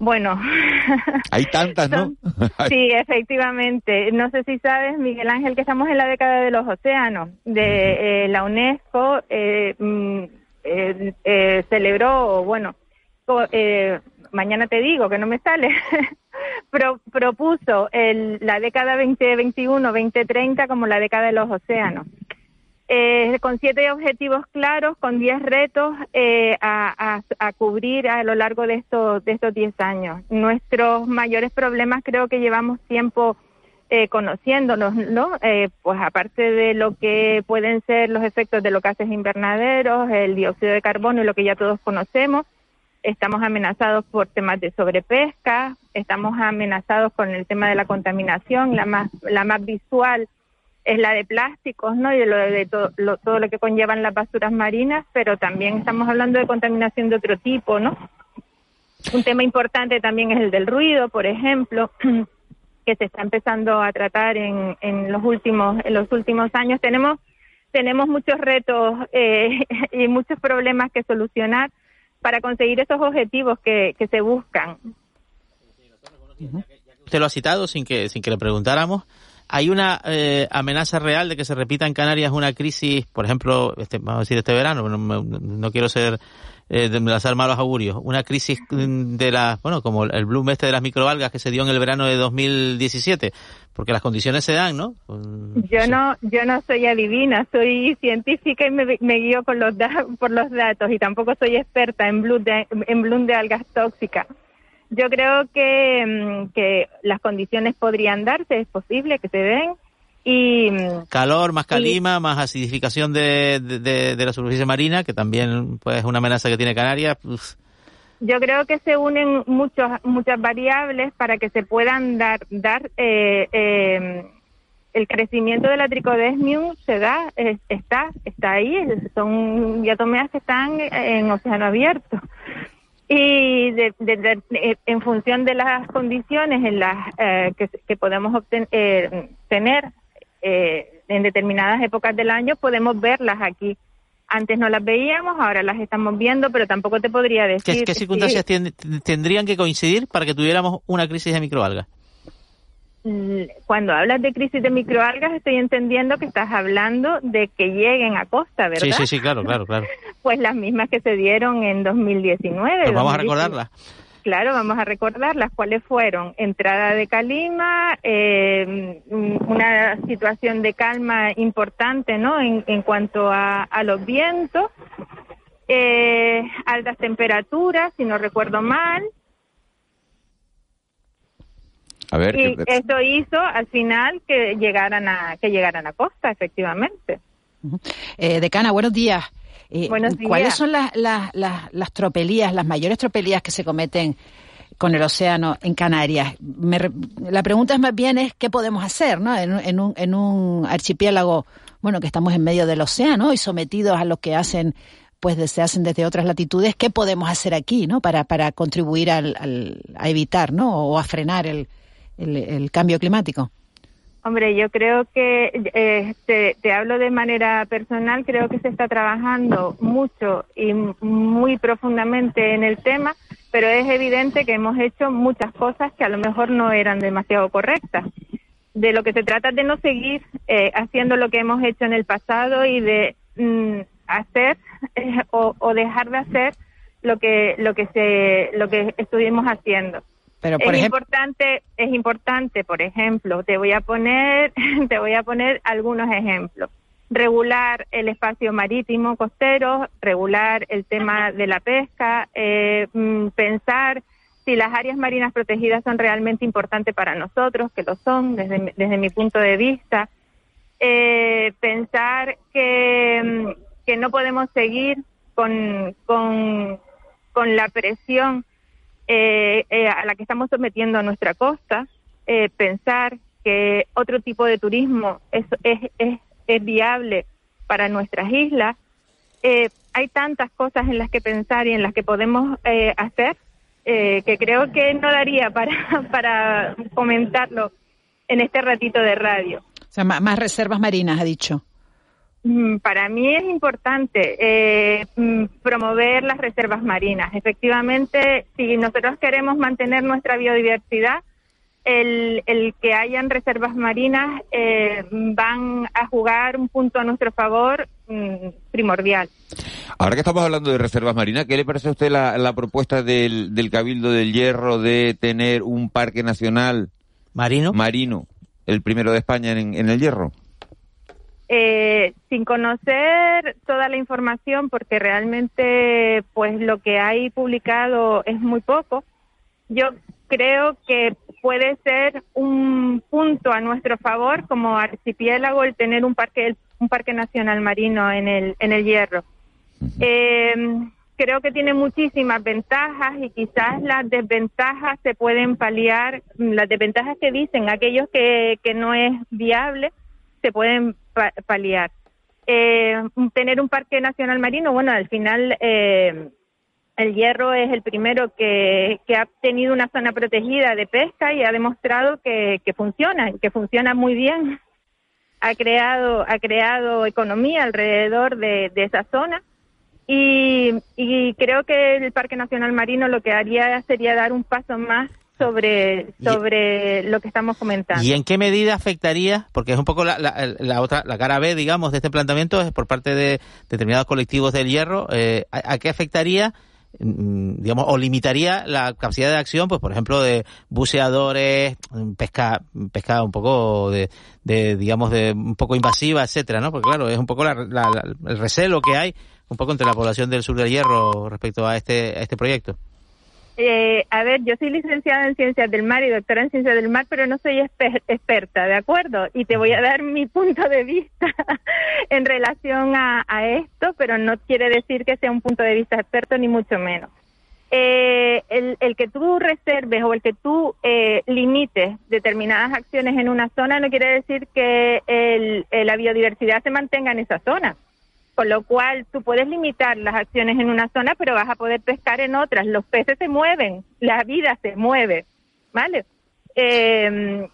Bueno. Hay tantas, ¿no? sí, efectivamente. No sé si sabes, Miguel Ángel, que estamos en la década de los océanos. De eh, la UNESCO eh, mm, eh, celebró, bueno, mañana te digo que no me sale, propuso el, la década 2021-2030 como la década de los océanos eh, con siete objetivos claros, con diez retos eh, a, cubrir a lo largo de estos de estos diez años. Nuestros mayores problemas creo que llevamos tiempo eh, conociéndolos, ¿no? Eh, pues aparte de lo que pueden ser los efectos de los gases invernaderos, el dióxido de carbono y lo que ya todos conocemos, estamos amenazados por temas de sobrepesca, estamos amenazados con el tema de la contaminación, la más la más visual es la de plásticos, ¿no? Y de, lo de todo lo que conllevan las basuras marinas, pero también estamos hablando de contaminación de otro tipo, ¿no? Un tema importante también es el del ruido, por ejemplo, que se está empezando a tratar en, en los últimos en los últimos años. Tenemos tenemos muchos retos eh, y muchos problemas que solucionar para conseguir esos objetivos que, que se buscan. Usted lo ha citado sin que, sin que le preguntáramos. ¿Hay una eh, amenaza real de que se repita en Canarias una crisis, por ejemplo, este, vamos a decir este verano, no, no quiero ser eh, de lanzar malos augurios, una crisis de la, bueno, como el bloom este de las microalgas que se dio en el verano de 2017, porque las condiciones se dan, ¿no? Yo no, yo no soy adivina, soy científica y me, me guío con los por los datos y tampoco soy experta en bloom de, en bloom de algas tóxicas. Yo creo que, mm, que las condiciones podrían darse, es posible que se den. Y, mm, Calor, más calima, más acidificación de, de, la superficie marina, que también pues, es una amenaza que tiene Canarias. Yo creo que se unen muchos, muchas variables para que se puedan dar, dar eh, eh, el crecimiento de la tricodesmium se da, está, está ahí, son diatomeas que están en océano abierto y de, eh, en función de las condiciones en las eh, que, podemos obtener, eh, tener en determinadas épocas del año, podemos verlas aquí. Antes no las veíamos, ahora las estamos viendo, pero tampoco te podría decir. ¿Qué, circunstancias tendrían que coincidir para que tuviéramos una crisis de microalgas? Cuando hablas de crisis de microalgas estoy entendiendo que estás hablando de que lleguen a costa, ¿verdad? Sí, sí, sí, claro, claro, claro. pues las mismas que se dieron en 2019. Pues vamos a recordarlas. Claro, vamos a recordarlas. ¿Cuáles fueron? Entrada de calima, eh, una situación de calma importante, ¿no? En, en cuanto a, a los vientos, eh, altas temperaturas, si no recuerdo mal, y eso hizo al final que llegaran a que llegaran a costa, efectivamente. Eh, decana, buenos días. Eh, buenos días. ¿Cuáles son las, las, las, tropelías, las mayores tropelías que se cometen con el océano en Canarias? la pregunta es más bien es qué podemos hacer, ¿no? En, en, un, en un archipiélago, bueno, que estamos en medio del océano y sometidos a lo que hacen pues se hacen desde otras latitudes, ¿qué podemos hacer aquí, no? Para, para contribuir al, al, a evitar, ¿no? O a frenar el, el, cambio climático? Hombre, yo creo que, eh, te, hablo de manera personal, creo que se está trabajando mucho y muy profundamente en el tema, pero es evidente que hemos hecho muchas cosas que a lo mejor no eran demasiado correctas. De lo que se trata es de no seguir eh, haciendo lo que hemos hecho en el pasado y de mm, hacer eh, o, o, dejar de hacer lo que lo que se lo que estuvimos haciendo es importante, es importante, por ejemplo, te voy a poner, te voy a poner algunos ejemplos. Regular el espacio marítimo costero, regular el tema de la pesca, eh, mm, pensar si las áreas marinas protegidas son realmente importantes para nosotros, que lo son desde, desde mi punto de vista. Eh, pensar que, mm, que no podemos seguir con, con, con la presión eh, eh, a la que estamos sometiendo a nuestra costa, eh, pensar que otro tipo de turismo es, es, es, viable para nuestras islas. hay tantas cosas en las que pensar y en las que podemos hacer que creo que no daría para, para comentarlo en este ratito de radio. O sea, más reservas marinas, ha dicho. Mm, para mí es importante eh, mm, promover las reservas marinas. Efectivamente, si nosotros queremos mantener nuestra biodiversidad, el, el que hayan reservas marinas eh, van a jugar un punto a nuestro favor mm, primordial. Ahora que estamos hablando de reservas marinas, ¿qué le parece a usted la, la propuesta del, del Cabildo del Hierro de tener un parque nacional marino, marino el primero de España en, en el Hierro? Eh, sin conocer toda la información, porque realmente pues lo que hay publicado es muy poco, yo creo que puede ser un punto a nuestro favor como archipiélago el tener un parque un parque nacional marino en el en el Hierro. Eh, creo que tiene muchísimas ventajas y quizás las desventajas se pueden paliar, las desventajas que dicen aquellos que, que no es viable se pueden paliar. Eh, tener un parque nacional marino, bueno, al final eh, el hierro es el primero que, que, ha tenido una zona protegida de pesca y ha demostrado que, que funciona, que funciona muy bien. Ha creado, ha creado economía alrededor de, de esa zona y, y creo que el Parque Nacional Marino lo que haría sería dar un paso más sobre, sobre lo que estamos comentando. ¿Y en qué medida afectaría? Porque es un poco la, la, otra, la cara B, digamos, de este planteamiento, es por parte de determinados colectivos del hierro. Eh, ¿a, qué afectaría? Mm, digamos, o limitaría la capacidad de acción, pues por ejemplo, de buceadores, pesca, pesca un poco de, de digamos, de un poco invasiva, etcétera, ¿no? Porque claro, es un poco el recelo que hay un poco entre la población del sur del Hierro respecto a este, a este proyecto. Eh, a ver, yo soy licenciada en Ciencias del Mar y doctora en Ciencias del Mar, pero no soy experta, ¿de acuerdo? Y te voy a dar mi punto de vista en relación a, esto, pero no quiere decir que sea un punto de vista experto, ni mucho menos. Eh, el, que tú reserves o el que tú eh, limites determinadas acciones en una zona no quiere decir que la biodiversidad se mantenga en esa zona con lo cual tú puedes limitar las acciones en una zona, pero vas a poder pescar en otras. Los peces se mueven, la vida se mueve, ¿vale? Eh,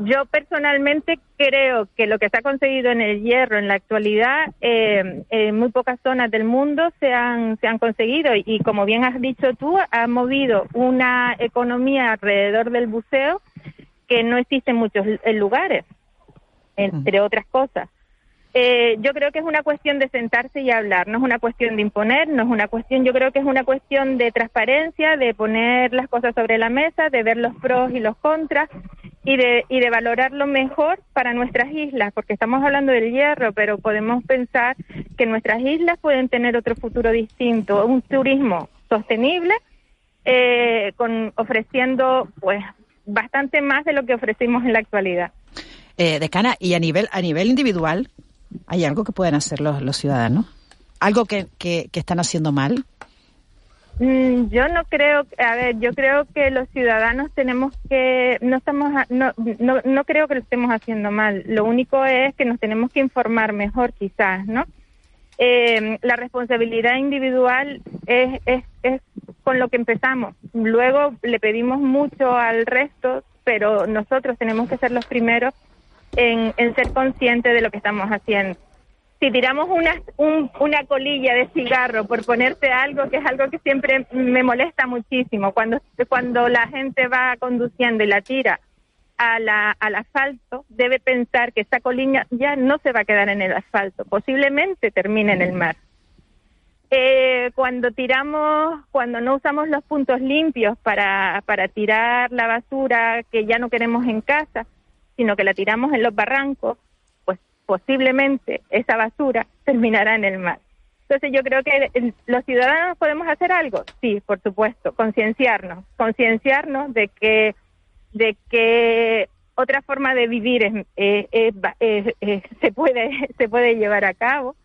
yo personalmente creo que lo que se ha conseguido en el hierro en la actualidad, eh, en muy pocas zonas del mundo se han, se han conseguido y, como bien has dicho tú, ha movido una economía alrededor del buceo que no existe en muchos lugares, entre otras cosas. Eh, yo creo que es una cuestión de sentarse y hablar, no es una cuestión de imponer, no es una cuestión, yo creo que es una cuestión de transparencia, de poner las cosas sobre la mesa, de ver los pros y los contras y de, y de valorar lo mejor para nuestras islas, porque estamos hablando del hierro, pero podemos pensar que nuestras islas pueden tener otro futuro distinto, un turismo sostenible, eh, con, ofreciendo pues bastante más de lo que ofrecimos en la actualidad. Eh, decana, y a nivel, a nivel individual, ¿Hay algo que pueden hacer los, los ciudadanos? ¿Algo que, que, están haciendo mal? Mm, yo no creo, a ver, yo creo que los ciudadanos tenemos que, no estamos, no, no, no creo que lo estemos haciendo mal. Lo único es que nos tenemos que informar mejor, quizás, ¿no? Eh, la responsabilidad individual es, es, es con lo que empezamos. Luego le pedimos mucho al resto, pero nosotros tenemos que ser los primeros en, ser consciente de lo que estamos haciendo. Si tiramos una, una colilla de cigarro por ponerte algo, que es algo que siempre me molesta muchísimo, cuando, cuando la gente va conduciendo y la tira a al asfalto, debe pensar que esa colilla ya no se va a quedar en el asfalto, posiblemente termine en el mar. Eh, cuando tiramos, cuando no usamos los puntos limpios para, para tirar la basura que ya no queremos en casa, sino que la tiramos en los barrancos, pues posiblemente esa basura terminará en el mar. Entonces yo creo que los ciudadanos podemos hacer algo, sí, por supuesto, concienciarnos, concienciarnos de que de que otra forma de vivir se puede se puede llevar a cabo,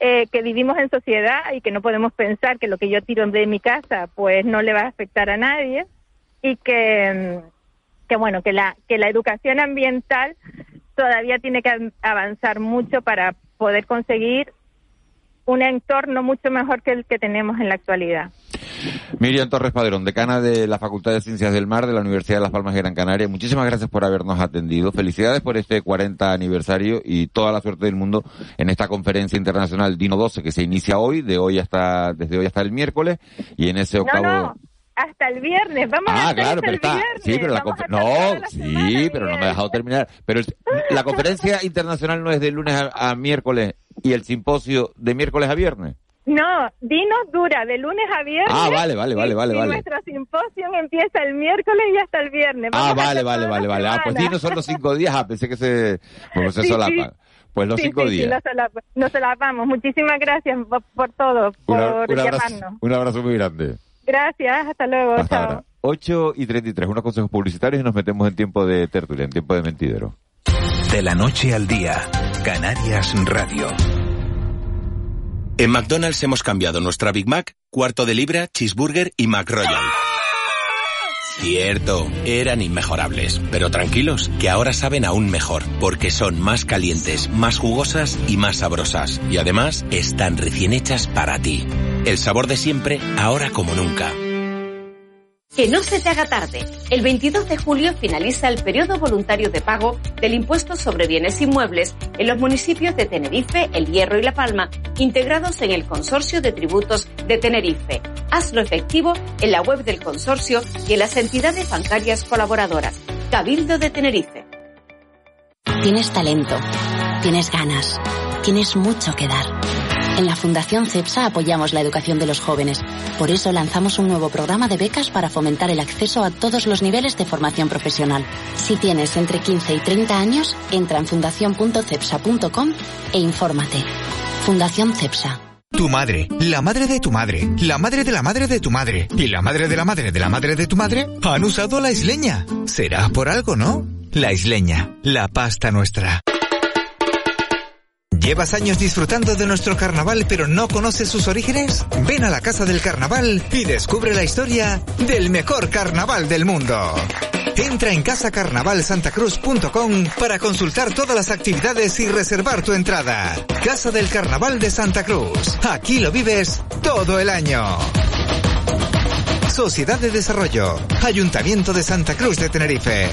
eh, que vivimos en sociedad y que no podemos pensar que lo que yo tiro de mi casa pues no le va a afectar a nadie y que que bueno, que la, que la educación ambiental todavía tiene que avanzar mucho para poder conseguir un entorno mucho mejor que el que tenemos en la actualidad. Miriam Torres Padrón, decana de la Facultad de Ciencias del Mar de la Universidad de Las Palmas de Gran Canaria, muchísimas gracias por habernos atendido. Felicidades por este 40 aniversario y toda la suerte del mundo en esta conferencia internacional Dino 12 que se inicia hoy, de hoy hasta, desde hoy hasta el miércoles, y en ese octavo hasta el viernes. Vamos ah, a claro, pero está. Sí, pero la no, sí, pero no me ha dejado terminar. Pero la conferencia internacional no es de lunes a, miércoles y el simposio de miércoles a viernes. No, Dinos dura de lunes a viernes. Ah, vale, vale, vale, vale, vale. Nuestro simposio empieza el miércoles y hasta el viernes. ah, vale, vale, vale, vale. Ah, pues Dinos son los cinco días. Ah, pensé que se, pues se solapa. Pues los cinco días. Sí, nos solapamos. Muchísimas gracias por, todo, por un abrazo, un abrazo muy grande. Gracias, hasta luego. Hasta Ahora. 8 y 33, unos consejos publicitarios y nos metemos en tiempo de tertulia, en tiempo de mentidero. De la noche al día, Canarias Radio. En McDonald's hemos cambiado nuestra Big Mac, cuarto de libra, cheeseburger y McRoyal. Cierto, eran inmejorables, pero tranquilos, que ahora saben aún mejor, porque son más calientes, más jugosas y más sabrosas. Y además, están recién hechas para ti. El sabor de siempre, ahora como nunca. Que no se te haga tarde. El 22 de julio finaliza el periodo voluntario de pago del impuesto sobre bienes inmuebles en los municipios de Tenerife, El Hierro y La Palma, integrados en el Consorcio de Tributos de Tenerife. Hazlo efectivo en la web del consorcio y en las entidades bancarias colaboradoras. Cabildo de Tenerife. Tienes talento, tienes ganas, tienes mucho que dar. En la Fundación CEPSA apoyamos la educación de los jóvenes. Por eso lanzamos un nuevo programa de becas para fomentar el acceso a todos los niveles de formación profesional. Si tienes entre 15 y 30 años, entra en fundación.cepsa.com e infórmate. Fundación CEPSA. Tu madre, la madre de tu madre, la madre de la madre de tu madre y la madre de la madre de la madre de tu madre han usado la isleña. Será por algo, ¿no? La isleña, la pasta nuestra. ¿Llevas años disfrutando de nuestro carnaval pero no conoces sus orígenes? Ven a la Casa del Carnaval y descubre la historia del mejor carnaval del mundo. Entra en casacarnavalsantacruz.com para consultar todas las actividades y reservar tu entrada. Casa del Carnaval de Santa Cruz. Aquí lo vives todo el año. Sociedad de Desarrollo. Ayuntamiento de Santa Cruz de Tenerife.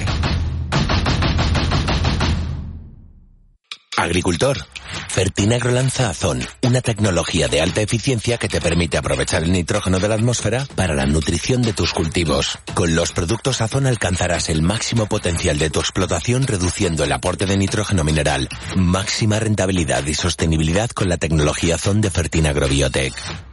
Agricultor. Fertinagro lanza Azón, una tecnología de alta eficiencia que te permite aprovechar el nitrógeno de la atmósfera para la nutrición de tus cultivos. Con los productos Azón alcanzarás el máximo potencial de tu explotación reduciendo el aporte de nitrógeno mineral. Máxima rentabilidad y sostenibilidad con la tecnología Azón de Fertinagro Biotech.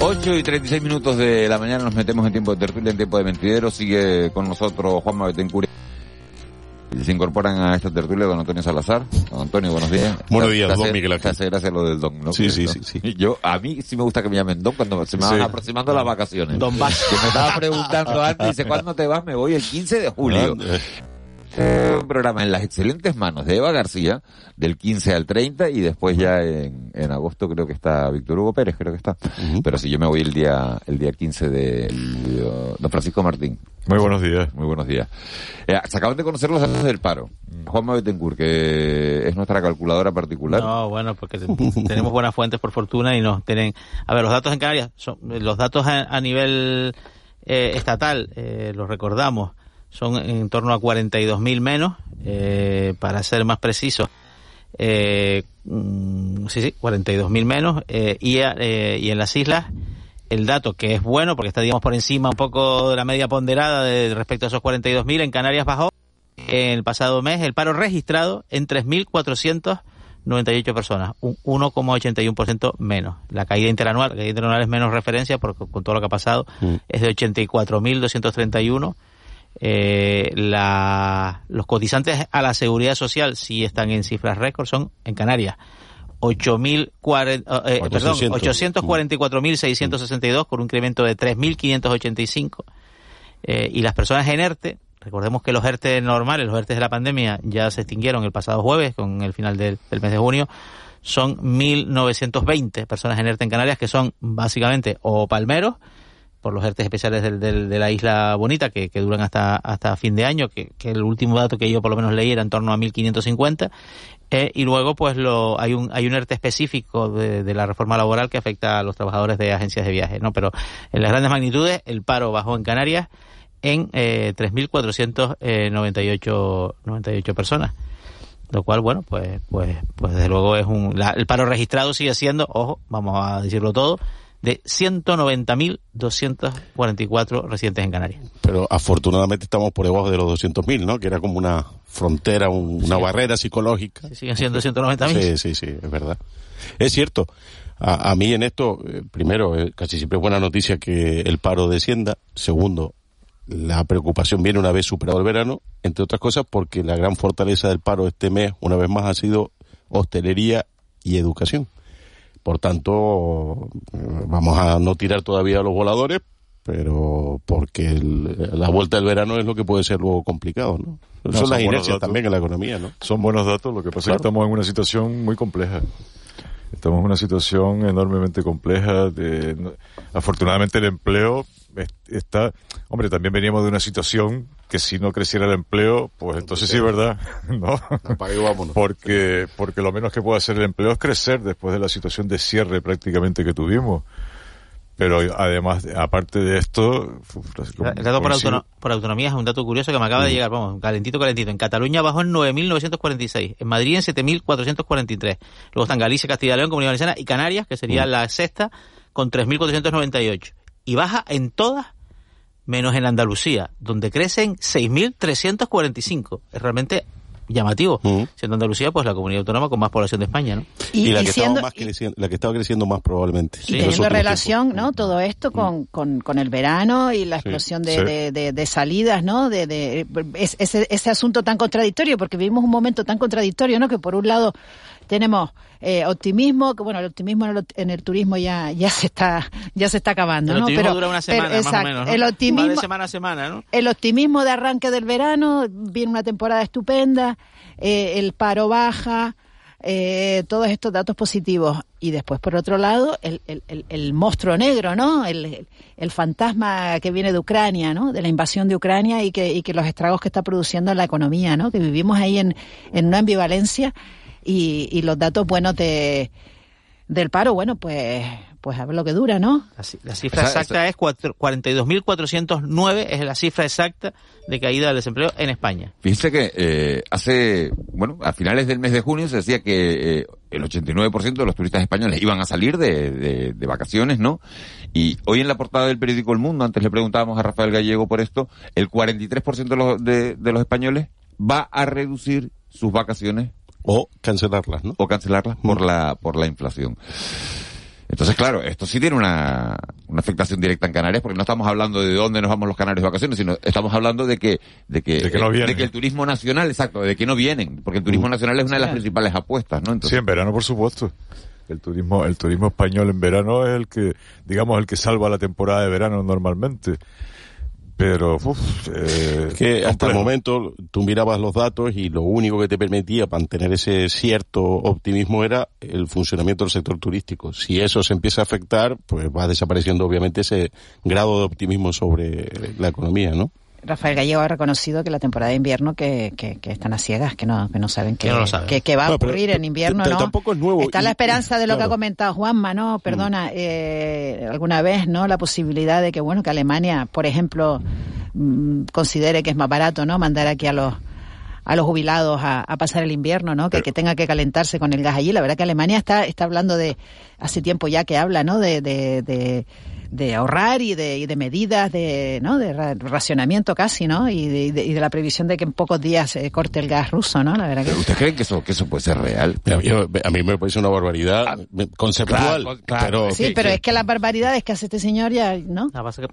8 y 36 minutos de la mañana nos metemos en tiempo de tertulia, en tiempo de mentidero. Sigue con nosotros Juanma Betancourt. Y se incorporan a esta tertulia don Antonio Salazar. Don Antonio, buenos días. Buenos días, don Miguel Ángel. Hace gracia lo del don, ¿no? Sí, sí, sí, sí. Yo, a mí sí me gusta que me llamen don cuando se me van Sí. aproximando las vacaciones. Don Vas. Que me estaba preguntando antes, dice, ¿cuándo te vas? Me voy el 15 de julio. Un programa en las excelentes manos de Eva García, del 15 al 30, y después ya en, en agosto creo que está Víctor Hugo Pérez, creo que está. Pero si yo me voy el día, el día 15 de uh, don Francisco Martín. Muy buenos días. Muy buenos días. Eh, se acaban de conocer los datos del paro. Juanma Betancourt, que es nuestra calculadora particular. No, bueno, porque te- tenemos buenas fuentes por fortuna y nos tienen... A ver, los datos en Canarias, son, los datos a, a nivel eh, estatal, eh, los recordamos, son en torno a 42.000 menos, eh, para ser más preciso. Eh, mm, sí, sí, 42.000 menos. eh, y, eh, y en las islas, el dato que es bueno, porque está, digamos, por encima un poco de la media ponderada de, respecto a esos 42.000, en Canarias bajó en el pasado mes el paro registrado en 3.498 personas, un 1,81% menos. La caída interanual, la caída interanual es menos referencia porque con todo lo que ha pasado es de 84.231. Eh, la, los cotizantes a la seguridad social sí están en cifras récord, son en Canarias 8.040, eh, perdón, 800. 844.662 con un incremento de 3.585 eh, y las personas en ERTE, recordemos que los ERTE normales, los ERTE de la pandemia ya se extinguieron el pasado jueves con el final del, del mes de junio, son 1.920 personas en ERTE en Canarias que son básicamente o palmeros por los ERTE especiales del, del- de la Isla Bonita que, que duran hasta hasta fin de año, que, que el último dato que yo por lo menos leí era en torno a 1.550. Eh, y luego, pues, lo, hay un hay un ERTE específico de, de la reforma laboral que afecta a los trabajadores de agencias de viaje, ¿no? Pero en las grandes magnitudes, el paro bajó en Canarias en eh, 3.498 98 personas. Lo cual, bueno, pues, pues, pues desde luego es un, la- el paro registrado sigue siendo, ojo, vamos a decirlo todo, de 190.244 residentes en Canarias. Pero afortunadamente estamos por debajo de los 200.000, ¿no? Que era como una frontera, un- una barrera psicológica. Siguen siendo 190.000. Sí, sí, sí, es verdad. Es cierto. A, a mí en esto, eh, primero, eh, casi siempre es buena noticia que el paro descienda. Segundo, la preocupación viene una vez superado el verano, entre otras cosas porque la gran fortaleza del paro este mes, una vez más, ha sido hostelería y educación. Por tanto, vamos a no tirar todavía los voladores, pero porque el- la vuelta del verano es lo que puede ser luego complicado, ¿no? No, son son las inercias datos. también en la economía, ¿no? Son buenos datos, lo que pasa es que estamos en una situación muy compleja. Estamos en una situación enormemente compleja. De, afortunadamente el empleo está... Hombre, también veníamos de una situación que si no creciera el empleo, pues entonces sí, ¿verdad? ¿No? Porque, porque lo menos que puede hacer el empleo es crecer después de la situación de cierre prácticamente que tuvimos. Pero además, aparte de esto... El dato por, autonomía es un dato curioso que me acaba de llegar, vamos, calentito, calentito. En Cataluña bajó en 9.946, en Madrid en 7.443. Luego están Galicia, Castilla y León, Comunidad Valenciana y Canarias, que sería la sexta, con 3.498. Y baja en todas menos en Andalucía, donde crecen 6.345. Es realmente llamativo. Siendo Andalucía, pues la comunidad autónoma con más población de España, ¿no? Y, la, que estaba más creciendo, la que estaba creciendo más probablemente. Y teniendo relación, ¿no? Todo esto con, con, con, el verano y la explosión de, de, de, salidas, ¿no? De, de ese, ese asunto tan contradictorio, porque vivimos un momento tan contradictorio, ¿no? Que por un lado tenemos eh, optimismo, que bueno, el optimismo en el, turismo ya ya se está ya se está acabando, el ¿no? Pero dura una semana, más o menos, el optimismo de semana a semana, ¿no? El optimismo de arranque del verano, viene una temporada estupenda, eh, el paro baja, eh, todos estos datos positivos. Y después, por otro lado, el, el, el, monstruo negro, ¿no? El, el, fantasma que viene de Ucrania, ¿no? De la invasión de Ucrania y que, y que los estragos que está produciendo en la economía, ¿no? Que vivimos ahí en, en una ambivalencia y, y los datos buenos de, del paro, bueno, pues pues a ver lo que dura, ¿no? La, cifra exacta es 42.409, es la cifra exacta de caída del desempleo en España. Fíjese que eh, hace, bueno, a finales del mes de junio se decía que eh, el 89% de los turistas españoles iban a salir de, de, vacaciones, ¿no? Y hoy en la portada del periódico El Mundo, antes le preguntábamos a Rafael Gallego por esto, el 43% de los, de, de los españoles va a reducir sus vacaciones o cancelarlas, ¿no? O cancelarlas por la por la inflación. Entonces, claro, esto sí tiene una, una afectación directa en Canarias, porque no estamos hablando de dónde nos vamos los canarios de vacaciones, sino estamos hablando de que, de que, de que, no de que el turismo nacional, exacto, de que no vienen, porque el turismo mm. nacional es una de las principales apuestas, ¿no? Entonces, sí, en verano, por supuesto. El turismo, el turismo español en verano es el que, digamos, el que salva la temporada de verano normalmente pero uf, eh, que hasta el momento tú mirabas los datos y lo único que te permitía mantener ese cierto optimismo era el funcionamiento del sector turístico. Si eso se empieza a afectar, pues va desapareciendo obviamente ese grado de optimismo sobre la economía, ¿no? Rafael Gallego ha reconocido que la temporada de invierno que, que, están a ciegas, que no, que no saben qué, va a ocurrir en invierno, ¿no? Tampoco es nuevo. Está la esperanza de lo que ha comentado Juanma, ¿no? Perdona, mm. eh, alguna vez, ¿no? La posibilidad de que, bueno, que Alemania, por ejemplo, mm, considere que es más barato, ¿no? Mandar aquí a los a los jubilados a, pasar el invierno, ¿no? Que, que tenga que calentarse con el gas allí. La verdad que Alemania está, está hablando de, hace tiempo ya que habla, ¿no? de, de de ahorrar y de, y de medidas de, ¿no? de racionamiento casi, ¿no? Y de, y de, la previsión de que en pocos días se corte el gas ruso, ¿no? La verdad que... ¿Usted cree que eso, que eso puede ser real? A mí, me parece una barbaridad ah, conceptual. Pero, sí, pero es que las barbaridades que hace este señor ya, ¿no?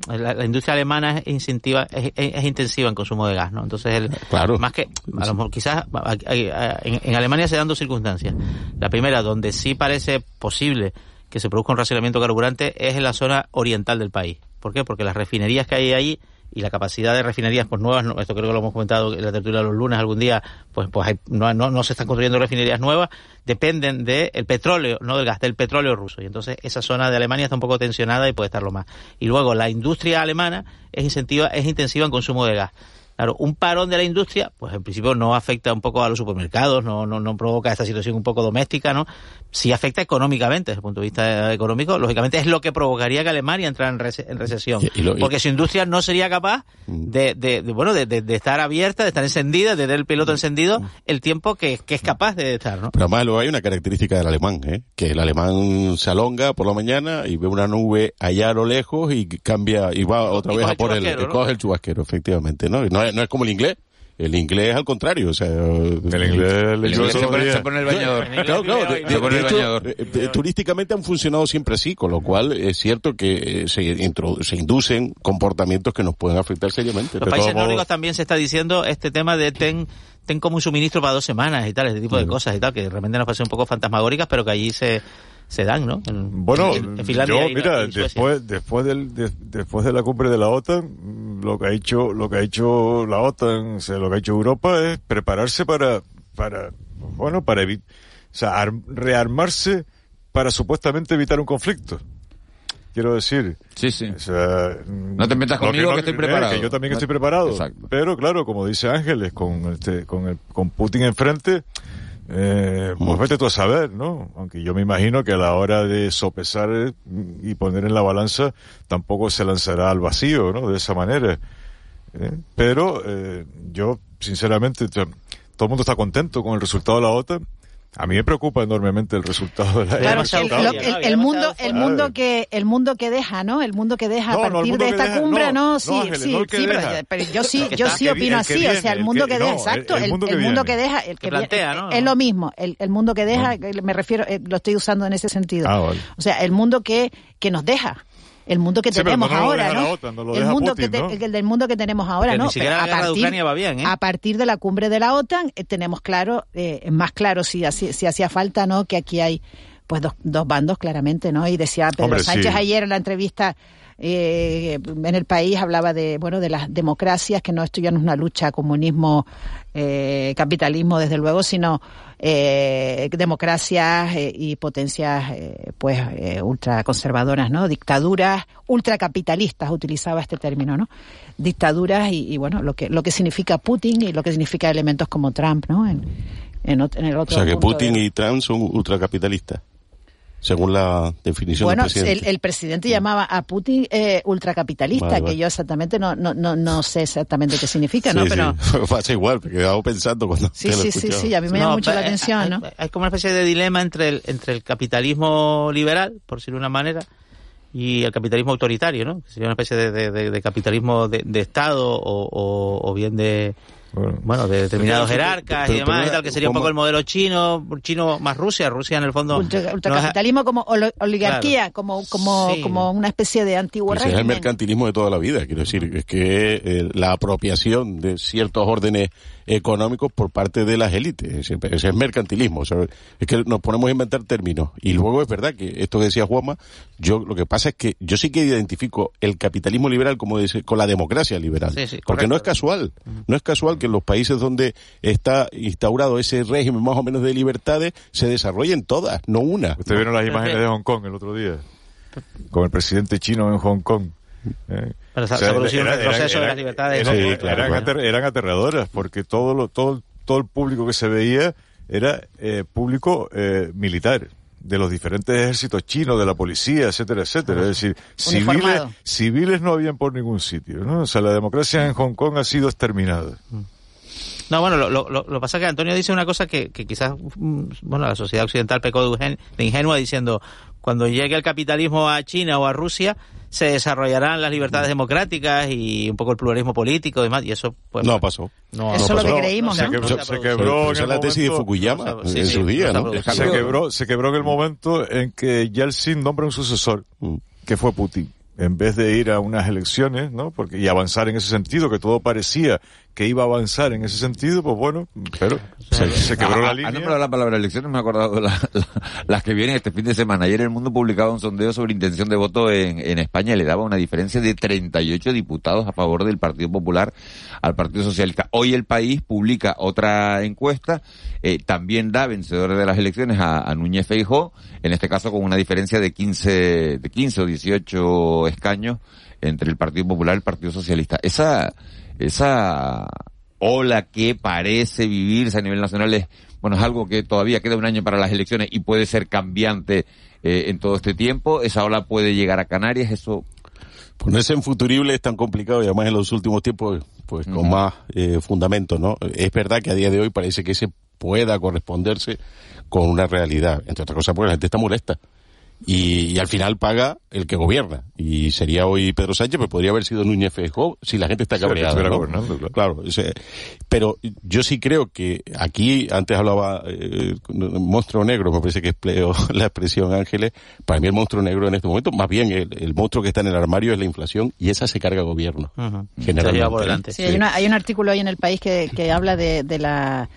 La, industria alemana es, incentiva, es, intensiva en consumo de gas, ¿no? Entonces, el, claro. más que, a lo mejor quizás en, en Alemania se dan dos circunstancias. La primera, donde sí parece posible que se produzca un racionamiento carburante es en la zona oriental del país. ¿Por qué? Porque las refinerías que hay ahí y la capacidad de refinerías pues nuevas, esto creo que lo hemos comentado en la tertulia de los lunes algún día, pues pues no, no, se están construyendo refinerías nuevas, dependen del petróleo, no del gas, del petróleo ruso. Y entonces esa zona de Alemania está un poco tensionada y puede estarlo más. Y luego la industria alemana es, incentiva, es intensiva en consumo de gas. Claro, un parón de la industria, pues en principio no afecta un poco a los supermercados, no, no, no provoca esta situación un poco doméstica, ¿no? Sí afecta económicamente, desde el punto de vista económico, lógicamente es lo que provocaría que Alemania entrara en, recesión. porque su industria no sería capaz mm. de, de, bueno, de, de, estar abierta, de estar encendida, de tener el piloto mm. encendido mm. el tiempo que, que es capaz de estar, ¿no? Pero además luego hay una característica del alemán, ¿eh? Que el alemán se alonga por la mañana y ve una nube allá a lo lejos y cambia y va otra vez a por el, coge el chubasquero, efectivamente, ¿no? no no es como el inglés. El inglés al contrario, o sea, el inglés, el inglés se, pone, se, pone, el bañador. Claro, claro, de, se pone el bañador. Eh, eh, turísticamente han funcionado siempre así, con lo cual es cierto que eh, se, se inducen comportamientos que nos pueden afectar seriamente. Los países nórdicos también se está diciendo este tema de ten ten como un suministro para dos semanas y tal, este tipo de cosas y tal, que de repente nos parecen un poco fantasmagóricas, pero que allí se se dan, ¿no? bueno, yo, mira, después, después del, después de la cumbre de la OTAN, lo que ha hecho, lo que ha hecho la OTAN, o lo que ha hecho Europa es prepararse para, para, bueno, para evitar, o sea, rearmarse para supuestamente evitar un conflicto. Quiero decir. Sí, sí. O sea, no te metas conmigo que, no- estoy eh, preparado. que yo también estoy preparado. Exacto. Pero claro, como dice Ángeles, con este, con el, con Putin enfrente, eh, pues vete tú a saber, ¿no? Aunque yo me imagino que a la hora de sopesar y poner en la balanza, tampoco se lanzará al vacío, ¿no? De esa manera. ¿eh? Pero eh, yo, sinceramente, to- todo el mundo está contento con el resultado de la OTAN. A mí me preocupa enormemente el resultado de la Claro, el el, lo- el- el mundo, el mundo que, el mundo que deja, ¿no? El mundo que deja No, a no, partir mundo de esta deja, cumbre, no, ¿no? no, Sí, Ángeles, sí, no sí, pero, pero yo sí, yo sí opino viene, así, que o sea, el viene, mundo que- que deja, no, exacto, el- el mundo que el mundo viene. que deja, el que, plantea, viene, ¿no? es lo mismo, el, el mundo que deja, me refiero, eh, lo estoy usando en ese sentido. Ah, vale. O sea, el mundo que, que nos deja. El mundo que Sí, tenemos no ahora, ¿no? OTAN, el mundo Putin, que el del mundo que tenemos ahora, Porque ¿no? ni siquiera Pero la guerra de Ucrania va bien, ¿eh? A partir de la cumbre de la OTAN eh, tenemos claro, eh, más claro si, si hacía falta, ¿no? Que aquí hay pues dos, dos bandos claramente, ¿no? Y decía Pedro Hombre, Sánchez sí. ayer en la entrevista eh, en el país hablaba de bueno de las democracias que no esto ya no es una lucha comunismo eh, capitalismo desde luego sino eh, democracias eh, y potencias eh, pues eh, ultraconservadoras no dictaduras ultracapitalistas utilizaba este término no dictaduras y, y, bueno lo que lo que significa Putin y lo que significa elementos como Trump no en, en, en el O otro sea que Putin de- y Trump son ultracapitalistas, según la definición bueno, del presidente. el, el presidente llamaba a Putin eh, ultracapitalista, Vale, que vale. yo exactamente no, no, no, no sé exactamente qué significa, ¿no? Sí, Pero sí. Pasa igual, porque quedaba pensando cuando sí, te lo sí, sí, sí, a mí me llama No, mucho la pero, atención, hay, ¿no? hay como una especie de dilema entre el, entre el capitalismo liberal, por decirlo de una manera, y el capitalismo autoritario, ¿no? Que sería una especie de, de- de- de capitalismo de, de Estado o, o- o bien de, bueno, de determinados jerarcas pero- y demás, pero- y tal, que sería un poco el modelo chino, chino más Rusia, Rusia en el fondo... No ultracapitalismo como oligarquía, como, como, Sí. como una especie de antiguo Pues es el régimen. mercantilismo de toda la vida, quiero decir, es que eh, la apropiación de ciertos órdenes económicos por parte de las élites, ese es mercantilismo, o sea, es que nos ponemos a inventar términos y luego es verdad que esto que decía Juanma, yo lo que pasa es que yo sí que identifico el capitalismo liberal como dice, con la democracia liberal, Sí, sí, porque correcto. no es casual, no es casual que en los países donde está instaurado ese régimen más o menos de libertades se desarrollen todas, no una. Ustedes vieron las imágenes de Hong Kong el otro día, con el presidente chino en Hong Kong. ¿eh? Pero se- se produjo un retroceso de las libertades. eran- Sí, eran, claro, claro. ater- eran aterradoras, porque todo, lo, todo, todo el público que se veía era eh, público eh, militar de los diferentes ejércitos chinos, de la policía, etcétera, etcétera. Es decir, civiles, civiles no habían por ningún sitio. ¿no? O sea, la democracia en Hong Kong ha sido exterminada. No, bueno, lo, lo, lo, lo pasa es que Antonio dice una cosa que, que quizás, mm, bueno, la sociedad occidental pecó de, ingenua diciendo, cuando llegue el capitalismo a China o a Rusia, se desarrollarán las libertades democráticas y un poco el pluralismo político y demás, y eso, pues... No pasó. No, Eso no es lo que creímos, se, ¿no? quebró, se quebró en el la tesis de momento- Fukuyama Sí, en sí, su día, ¿no? se quebró, se quebró en el momento en que Yeltsin nombra un sucesor, Mm. que fue Putin. En vez de ir a unas elecciones, ¿no? Porque, y avanzar en ese sentido, que todo parecía que iba a avanzar en ese sentido, pues bueno, pero se, se quebró la línea. la palabra elecciones, me he acordado de la- la- las que vienen este fin de semana. Ayer el mundo publicaba un sondeo sobre intención de voto en, en España y le daba una diferencia de 38 diputados a favor del Partido Popular al Partido Socialista. Hoy el país publica otra encuesta, eh, también da vencedores de las elecciones a, a Núñez Feijó, en este caso con una diferencia de 15, de 15 o 18 escaños entre el Partido Popular y el Partido Socialista. Esa, esa ola que parece vivirse a nivel nacional es, bueno, es algo que todavía queda un año para las elecciones y puede ser cambiante eh, en todo este tiempo. Esa ola puede llegar a Canarias, eso Ponerse en futurible es tan complicado y además en los últimos tiempos, pues con más eh, fundamento, ¿no? Es verdad que a día de hoy parece que se pueda corresponderse con una realidad, entre otras cosas porque la gente está molesta. Y, y al final paga el que gobierna. Y sería hoy Pedro Sánchez, pero podría haber sido Núñez Feijóo si la gente está Sí, cabreada. estuviera ¿no? gobernando, claro. o sea, pero yo sí creo que aquí, antes hablaba eh, monstruo negro, me parece que empleo la expresión Ángeles, para mí el monstruo negro en este momento, más bien el, el monstruo que está en el armario es la inflación y esa se carga gobierno. Ujú. Generalmente. Se lleva por delante. Sí, hay, una- hay un artículo hoy en el país que, que habla de, de la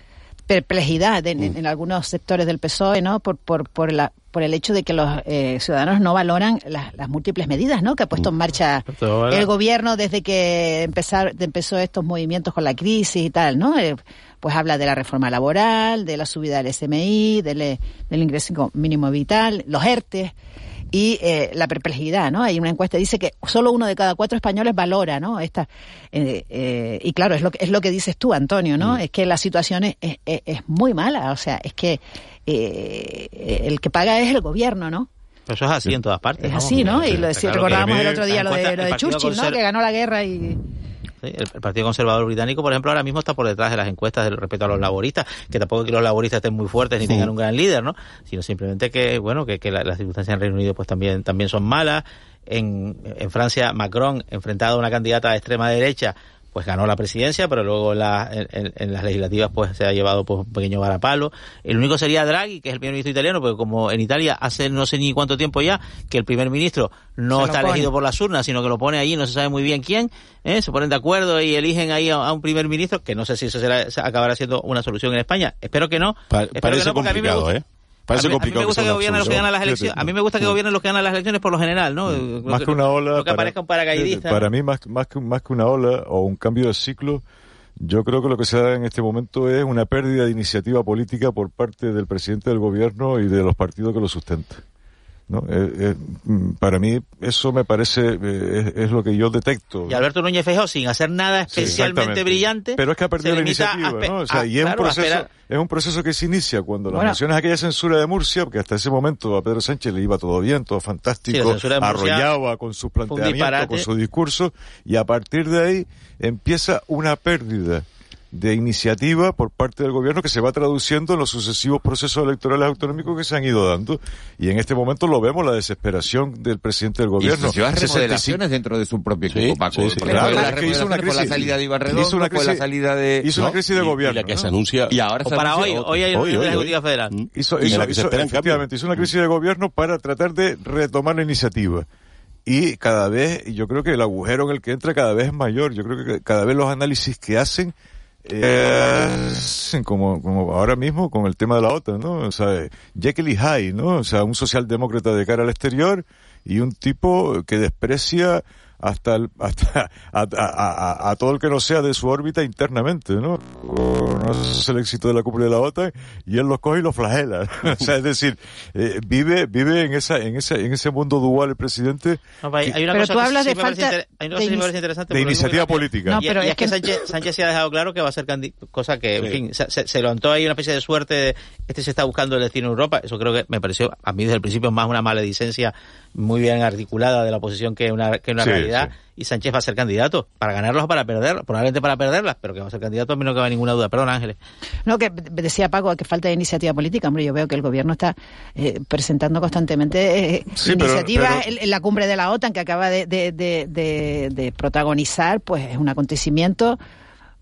perplejidad en, en, algunos sectores del PSOE, ¿no? Por, por, por, la, por el hecho de que los eh, ciudadanos no valoran las, las, múltiples medidas, ¿no? Que ha puesto en marcha el gobierno desde que empezar, empezó estos movimientos con la crisis y tal, ¿no? Eh, pues habla de la reforma laboral, de la subida del SMI, del, del ingreso mínimo vital, los ERTE y eh, la perplejidad, ¿no? Hay una encuesta que dice que solo uno de cada cuatro españoles valora, ¿no? Esta eh, eh, y claro es lo que es lo que dices tú, Antonio, ¿no? Mm. Es que la situación es, es, es, muy mala, o sea, es que el que paga es el gobierno, ¿no? eso es así en todas partes. Es así, ¿no? Y lo decía, recordábamos el otro día lo de, lo de Churchill, ¿no? Que ganó la guerra y el, Partido Conservador Británico, por ejemplo, ahora mismo está por detrás de las encuestas del respecto a los laboristas, que tampoco que los laboristas estén muy fuertes ni tengan un gran líder, ¿no? Sino simplemente que, bueno, que, que las circunstancias en Reino Unido pues también, también son malas. En, en Francia, Macron, enfrentado a una candidata de extrema derecha, pues ganó la presidencia, pero luego la, en, en, las legislativas pues se ha llevado pues, un pequeño varapalo. El único sería Draghi, que es el primer ministro italiano, porque como en Italia hace no sé ni cuánto tiempo ya que el primer ministro no está elegido por las urnas, sino que lo pone allí, no se sabe muy bien quién, ¿eh? se ponen de acuerdo y eligen ahí a, un primer ministro, que no sé si eso será, acabará siendo una solución en España. Espero que no. parece complicado, ¿eh? Parece a, mí, a mí me gusta que, gobiernen los que ganan las elecciones. A mí me gusta que gobiernen los que ganan las elecciones por lo general, ¿no? Más que, una ola. Lo que aparezca un paracaidista. Para mí, más, más, que, más que una ola o un cambio de ciclo, yo creo que lo que se da en este momento es una pérdida de iniciativa política por parte del presidente del gobierno y de los partidos que lo sustentan. ¿No? Eh, eh, mm, para mí eso me parece eh, es, lo que yo detecto. Y Alberto Núñez Feijóo sin hacer nada especialmente brillante. Pero es que ha perdido la iniciativa, ¿no? O sea, y es un proceso es un proceso que se inicia cuando las bueno. aquella censura de Murcia, porque hasta ese momento a Pedro Sánchez le iba todo bien, todo fantástico, arrollaba con sus planteamientos, con su discurso y a partir de ahí empieza una pérdida de iniciativa por parte del gobierno que se va traduciendo en los sucesivos procesos electorales autonómicos que se han ido dando. Y en este momento lo vemos, la desesperación del presidente del gobierno. Y remodelaciones dentro de su propio equipo, Paco. claro, la hizo una crisis, la salida de Ibarredondo, hizo una crisis, la salida de... Hizo una crisis de gobierno. Y la que se anuncia... Y ahora o para hoy, hoy hay hoy, hoy, Ejecutiva Federal. Hizo, hizo, hizo efectivamente, hizo una crisis de gobierno para tratar de retomar la iniciativa y cada vez, yo creo que el agujero en el que entra cada vez es mayor. Yo creo que cada vez los análisis que hacen eh, como, como ahora mismo con el tema de la OTAN, ¿no? O sea, Jekyll y Hyde, ¿no? O sea, un socialdemócrata de cara al exterior y un tipo que desprecia hasta, el, hasta a, a, a, todo el que no sea de su órbita internamente, ¿no? No es el éxito de la cumbre de la OTAN y él los coge y los flagela. o sea, es decir, eh, vive vive en esa en ese en ese mundo dual el presidente. hay, una pero cosa tú hablas de falta de, interesante de iniciativa política. No, pero y, es, que, Sánchez, Sánchez se ha dejado claro que va a ser cosa que, en fin, se, se, se, levantó ahí una especie de suerte. De, este se está buscando el destino en Europa. Eso creo que me pareció a mí desde el principio más una maledicencia muy bien articulada de la oposición que una que una sí, realidad. Sí y Sánchez va a ser candidato, para ganarlos o para perderlos, probablemente para perderlas, pero que va a ser candidato a mí no cabe ninguna duda. Perdón, Ángeles. No, que decía Paco que falta de iniciativa política. Hombre, yo veo que el gobierno está eh, presentando constantemente eh, sí, iniciativas pero, pero... En, la cumbre de la OTAN que acaba de, de, de, de protagonizar, pues es un acontecimiento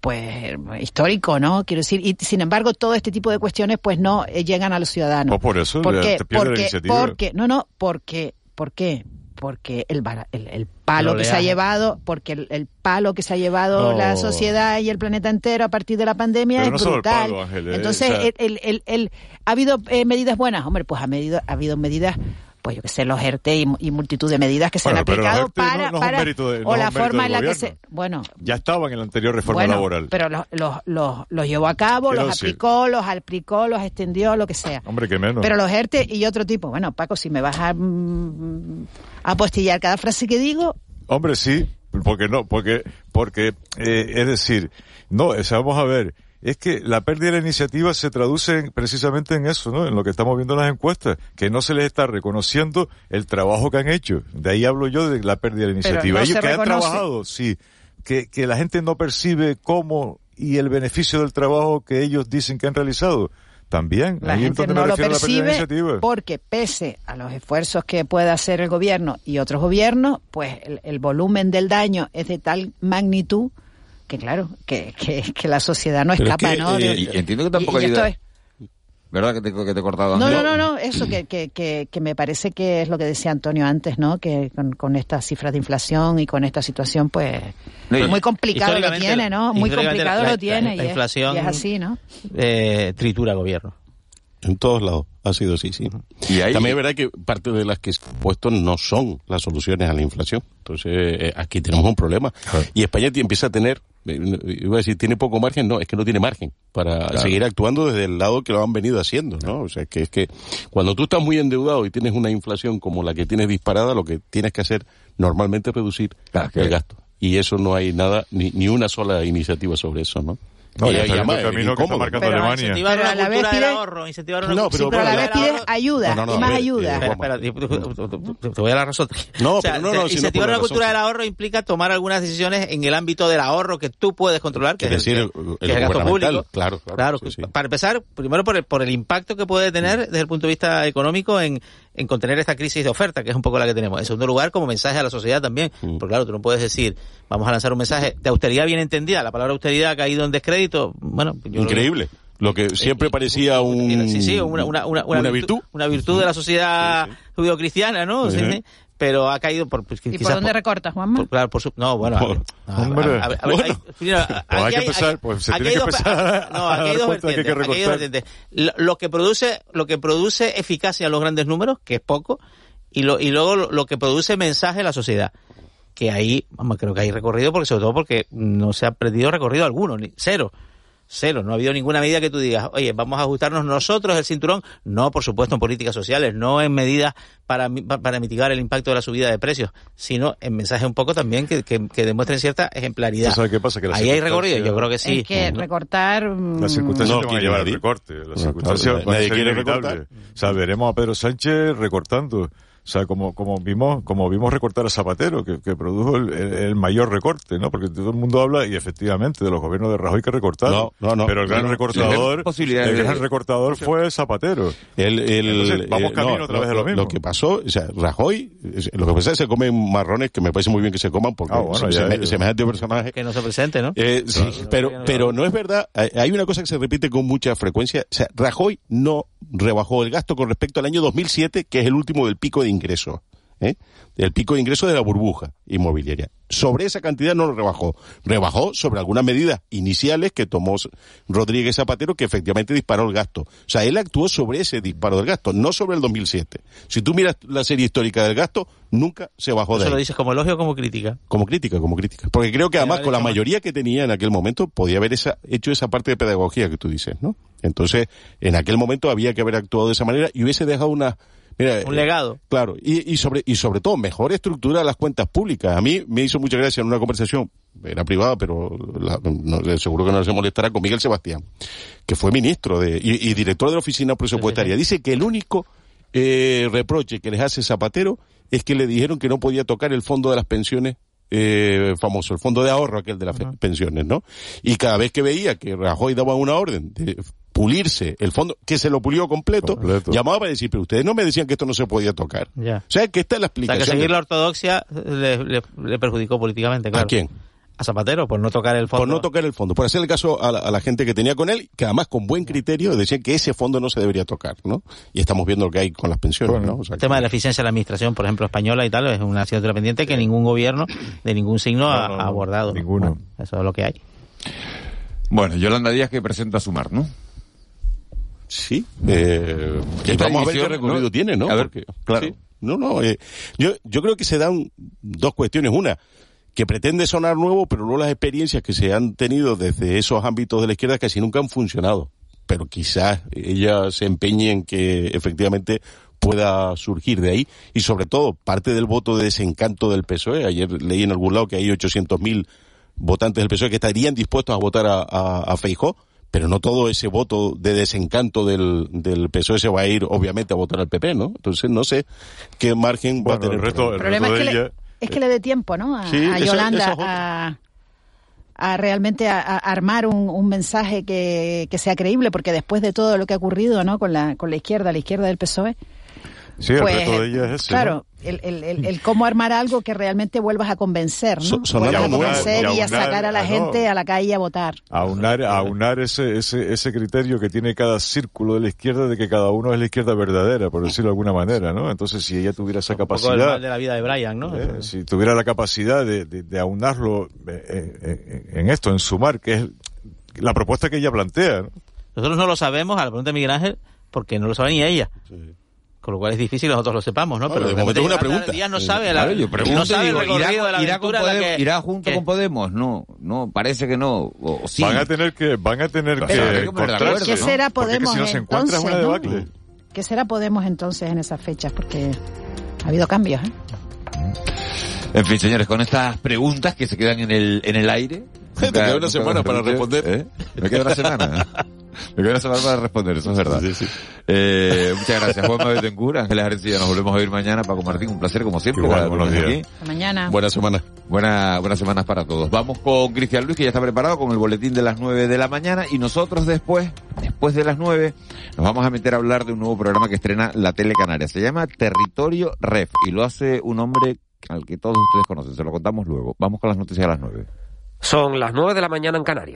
pues histórico, ¿no? Quiero decir, y sin embargo todo este tipo de cuestiones pues no eh, llegan a los ciudadanos. O por eso ¿Por qué? te porque, la iniciativa. porque, no, no, porque, ¿por qué? Porque el, el, el palo que se ha llevado, porque el, el palo que se ha llevado No. la sociedad y el planeta entero a partir de la pandemia Pero es no brutal. palo, Ángeles, Entonces, o sea- el, el, el- el- ¿ha habido eh, medidas buenas? Hombre, pues ha, medido, ha habido medidas, pues yo que sé, los ERTE y, y multitud de medidas que se Bueno, han pero los aplicado no- para, no un para de- no o la forma en la que se, bueno, Ya estaba en la anterior reforma bueno, laboral. pero los, los, los, los llevó a cabo, Quiero los decir- aplicó, los aplicó, los extendió, lo que sea. Hombre, que menos. Pero los ERTE y otro tipo. Bueno, Paco, si me vas a mm, apostillar cada frase que digo, Hombre, sí, porque no, porque, porque, eh, es decir, no, o sea, vamos a ver, es que la pérdida de la iniciativa se traduce en- precisamente en eso, ¿no? En lo que estamos viendo en las encuestas, que no se les está reconociendo el trabajo que han hecho. De ahí hablo yo de la pérdida de la iniciativa. no Ellos que han trabajado, sí, que, que la gente no percibe cómo y el beneficio del trabajo que ellos dicen que han realizado. También, La ahí gente no lo refiero a la pérdida de la percibe porque pese a los esfuerzos que pueda hacer el gobierno y otros gobiernos, pues el, el volumen del daño es de tal magnitud que claro, que, que, que la sociedad no Pero es escapa, que, ¿no? eh, De- y entiendo que tampoco y- hay ¿Verdad que te, que te he cortado? No, no, no, no, eso que, que, que, que, me parece que es lo que decía Antonio antes, ¿no? Que con, con estas cifras de inflación y con esta situación, pues, muy complicado lo tiene, ¿no? Muy complicado lo tiene. La, inflación y es, así, ¿no? Eh, tritura gobierno. En todos lados ha sido así, sí. Y ahí, También es verdad que parte de las que he puesto no son las soluciones a la inflación. Entonces, eh, aquí tenemos un problema. Y España empieza a tener, iba a decir, tiene poco margen, no, es que no tiene margen para claro. seguir actuando desde el lado que lo han venido haciendo, ¿no? O sea, que es que cuando tú estás muy endeudado y tienes una inflación como la que tienes disparada, lo que tienes que hacer normalmente es reducir claro, el gasto. Y eso no hay nada, ni, ni una sola iniciativa sobre eso, ¿no? No, ya, ya el camino que está marcando pero Alemania. Incentivar una cultura del ahorro, incentivar una no, pero, pero a la vez pides ayuda, no, no, y más ver, ayuda. Eh, espera, espera, te voy a dar la razón. No, o sea, pero no, no, incentivar una cultura del ahorro implica tomar algunas decisiones en el ámbito del ahorro que tú puedes controlar, que es, decir, el, el, gasto público. Claro, claro. claro sí, sí. Para empezar, primero por el, por el impacto que puede tener desde el punto de vista económico en, en contener esta crisis de oferta, que es un poco la que tenemos. En segundo lugar, como mensaje a la sociedad también, Mm. porque claro, tú no puedes decir, vamos a lanzar un mensaje de austeridad bien entendida, la palabra austeridad ha caído en descrédito, bueno, yo Increíble. Lo que siempre parecía un, sí, sí, una, una, una, una virtud. Una virtud de la sociedad judio-cristiana, ¿no? Sí, sí. Pero ha caído por... Pues, ¿Y quizás por dónde recortas, Juanma? Por, claro, por su, no, bueno... Por, a, hombre, hay, que empezar, pues se tiene que dos, empezar no, aquí hay dos vertientes. Lo, lo que produce, lo que produce eficacia a los grandes números, que es poco, y, lo, y luego lo, lo que produce mensaje a la sociedad que ahí, vamos, creo que hay recorrido, porque sobre todo porque no se ha perdido recorrido alguno, ni cero. Cero, no ha habido ninguna medida que tú digas, oye, vamos a ajustarnos nosotros el cinturón. No, por supuesto, en políticas sociales, no en medidas para, para mitigar el impacto de la subida de precios, sino en mensajes un poco también que, que, que demuestren cierta ejemplaridad. ¿Sabes qué pasa? Que Ahí hay recorrido, yo creo que sí. Es que recortar... Las circunstancias no, van a llevar al recorte. Las circunstancias a ser inevitables. O sea, veremos a Pedro Sánchez recortando. O sea, como, como vimos, como vimos recortar a Zapatero, que, que produjo el, el, el, mayor recorte, ¿no? Porque todo el mundo habla, y efectivamente, de los gobiernos de Rajoy que recortaron. No, no, no. Pero el gran no, recortador, el gran recortador fue Zapatero. El, el, Entonces, vamos camino no, otra vez de lo mismo. Lo que pasó, o sea, Rajoy, lo que pasa es que se comen marrones, que me parece muy bien que se coman, porque ah, bueno, se, ya. semejante personaje. Que no se presente, ¿no? Eh, sí, no, pero, no, pero no es verdad. Hay una cosa que se repite con mucha frecuencia. O sea, Rajoy no rebajó el gasto con respecto al año 2007, que es el último del pico de ingresos. ¿eh? el pico de ingreso de la burbuja inmobiliaria. Sobre esa cantidad no lo rebajó. Rebajó sobre algunas medidas iniciales que tomó Rodríguez Zapatero que efectivamente disparó el gasto. O sea, él actuó sobre ese disparo del gasto, no sobre el 2007. Si tú miras la serie histórica del gasto, nunca se bajó ¿Eso de ahí. lo dices como elogio o como crítica? Como crítica, como crítica. Porque creo que además con la mayoría que tenía en aquel momento podía haber esa, hecho esa parte de pedagogía que tú dices, ¿no? Entonces, en aquel momento había que haber actuado de esa manera y hubiese dejado una Mira, un legado. Eh, claro, y, y, sobre y sobre todo mejor estructura de las cuentas públicas. A mí me hizo mucha gracia en una conversación, era privada, pero la, no, seguro que no se molestará con Miguel Sebastián, que fue ministro de, y, y director de la oficina presupuestaria. Dice que el único eh, reproche que les hace Zapatero es que le dijeron que no podía tocar el fondo de las pensiones eh, famoso, el fondo de ahorro aquel de las uh -huh. pensiones, ¿no? Y cada vez que veía que Rajoy daba una orden de pulirse el fondo, que se lo pulió completo, completo. llamaba para decir, pero ustedes no me decían que esto no se podía tocar. Ya. O sea, que esta es la explicación. O sea, que seguir la ortodoxia le, le, le perjudicó políticamente, claro. ¿A quién? a Zapatero por no tocar el fondo. Por no tocar el fondo, por hacer el caso a la, a la, gente que tenía con él, que además con buen criterio decían que ese fondo no se debería tocar, ¿no? Y estamos viendo lo que hay con las pensiones, bueno, ¿no? O sea, el tema que... de la eficiencia de la administración, por ejemplo, española y tal, es una asignatura pendiente que ningún gobierno de ningún signo no, ha, no, ha, abordado. Ninguno. Bueno, eso es lo que hay. Bueno, Yolanda Díaz que presenta Sumar, ¿no? Sí. Eh, vamos a ver qué recorrido ¿no? tiene, ¿no? A ver, Porque, claro. Sí. No, no. Eh, yo, yo creo que se dan dos cuestiones. Una, que pretende sonar nuevo, pero luego las experiencias que se han tenido desde esos ámbitos de la izquierda casi nunca han funcionado. Pero quizás ella se empeñe en que efectivamente pueda surgir de ahí y sobre todo parte del voto de desencanto del PSOE. Ayer leí en algún lado que hay 800.000 votantes del PSOE que estarían dispuestos a votar a, a, a Feijó, pero no todo ese voto de desencanto del, del PSOE se va a ir obviamente a votar al PP, ¿no? Entonces no sé qué margen bueno, va a tener. El reto, el problema reto es de que ella... Le es que le dé tiempo, ¿no? A, sí, a Yolanda a, a, realmente a, a armar un, un mensaje que, que, sea creíble, porque después de todo lo que ha ocurrido, ¿no? Con la, con la izquierda, la izquierda del PSOE, Sí, el pues, reto de ella es ese, Claro, el, el, el, el cómo armar algo que realmente vuelvas a convencer, ¿no? So- Vuelvas a convencer y a y sacar a la no. gente a la calle a votar. aunar, aunar ese, ese, ese criterio que tiene cada círculo de la izquierda de que cada uno es la izquierda verdadera, por decirlo de alguna manera, ¿no? Entonces, si ella tuviera esa Un poco el capacidad, mal de la vida de Brian, ¿no? eh, si tuviera la capacidad de, de, de aunarlo eh, eh, en esto, en sumar, que es la propuesta que ella plantea, ¿no? Nosotros no lo sabemos, a la pregunta de Miguel Ángel, porque no lo sabe ni ella. Con lo cual es difícil que nosotros lo sepamos, ¿no? Bueno, de momento es una pregunta. Díaz no sabe, la, claro, yo pregunto no sabe el digo, recorrido ¿irá, de la irá con Podemos- que- irá junto que- con Podemos? No, no, parece que no. O, sí. Van a tener que, van a tener Pero que que acuerdo, ¿Qué será Podemos si no se es entonces, una no? ¿Qué será Podemos entonces en esas fechas? Porque ha habido cambios, ¿eh? En fin, señores, con estas preguntas que se quedan en el, en el aire. Te queda una semana para responder. ¿eh? Me queda una semana. Me queda una semana para responder, eso es verdad. Eh, muchas gracias, Juan Betancourt, Ángeles Arencilla. Nos volvemos a ver mañana. Paco Martín, un placer como siempre. Igual, buenos días. aquí. Hasta mañana. Buena semana. Buena, buenas semanas para todos. Vamos con Cristian Luis, que ya está preparado con el boletín de las 9 de la mañana. Y nosotros después, después de las 9, nos vamos a meter a hablar de un nuevo programa que estrena la Tele Canaria. Se llama Territorio Ref y lo hace un hombre al que todos ustedes conocen. Se lo contamos luego. Vamos con las noticias a las 9. Son las 9 de la mañana en Canarias.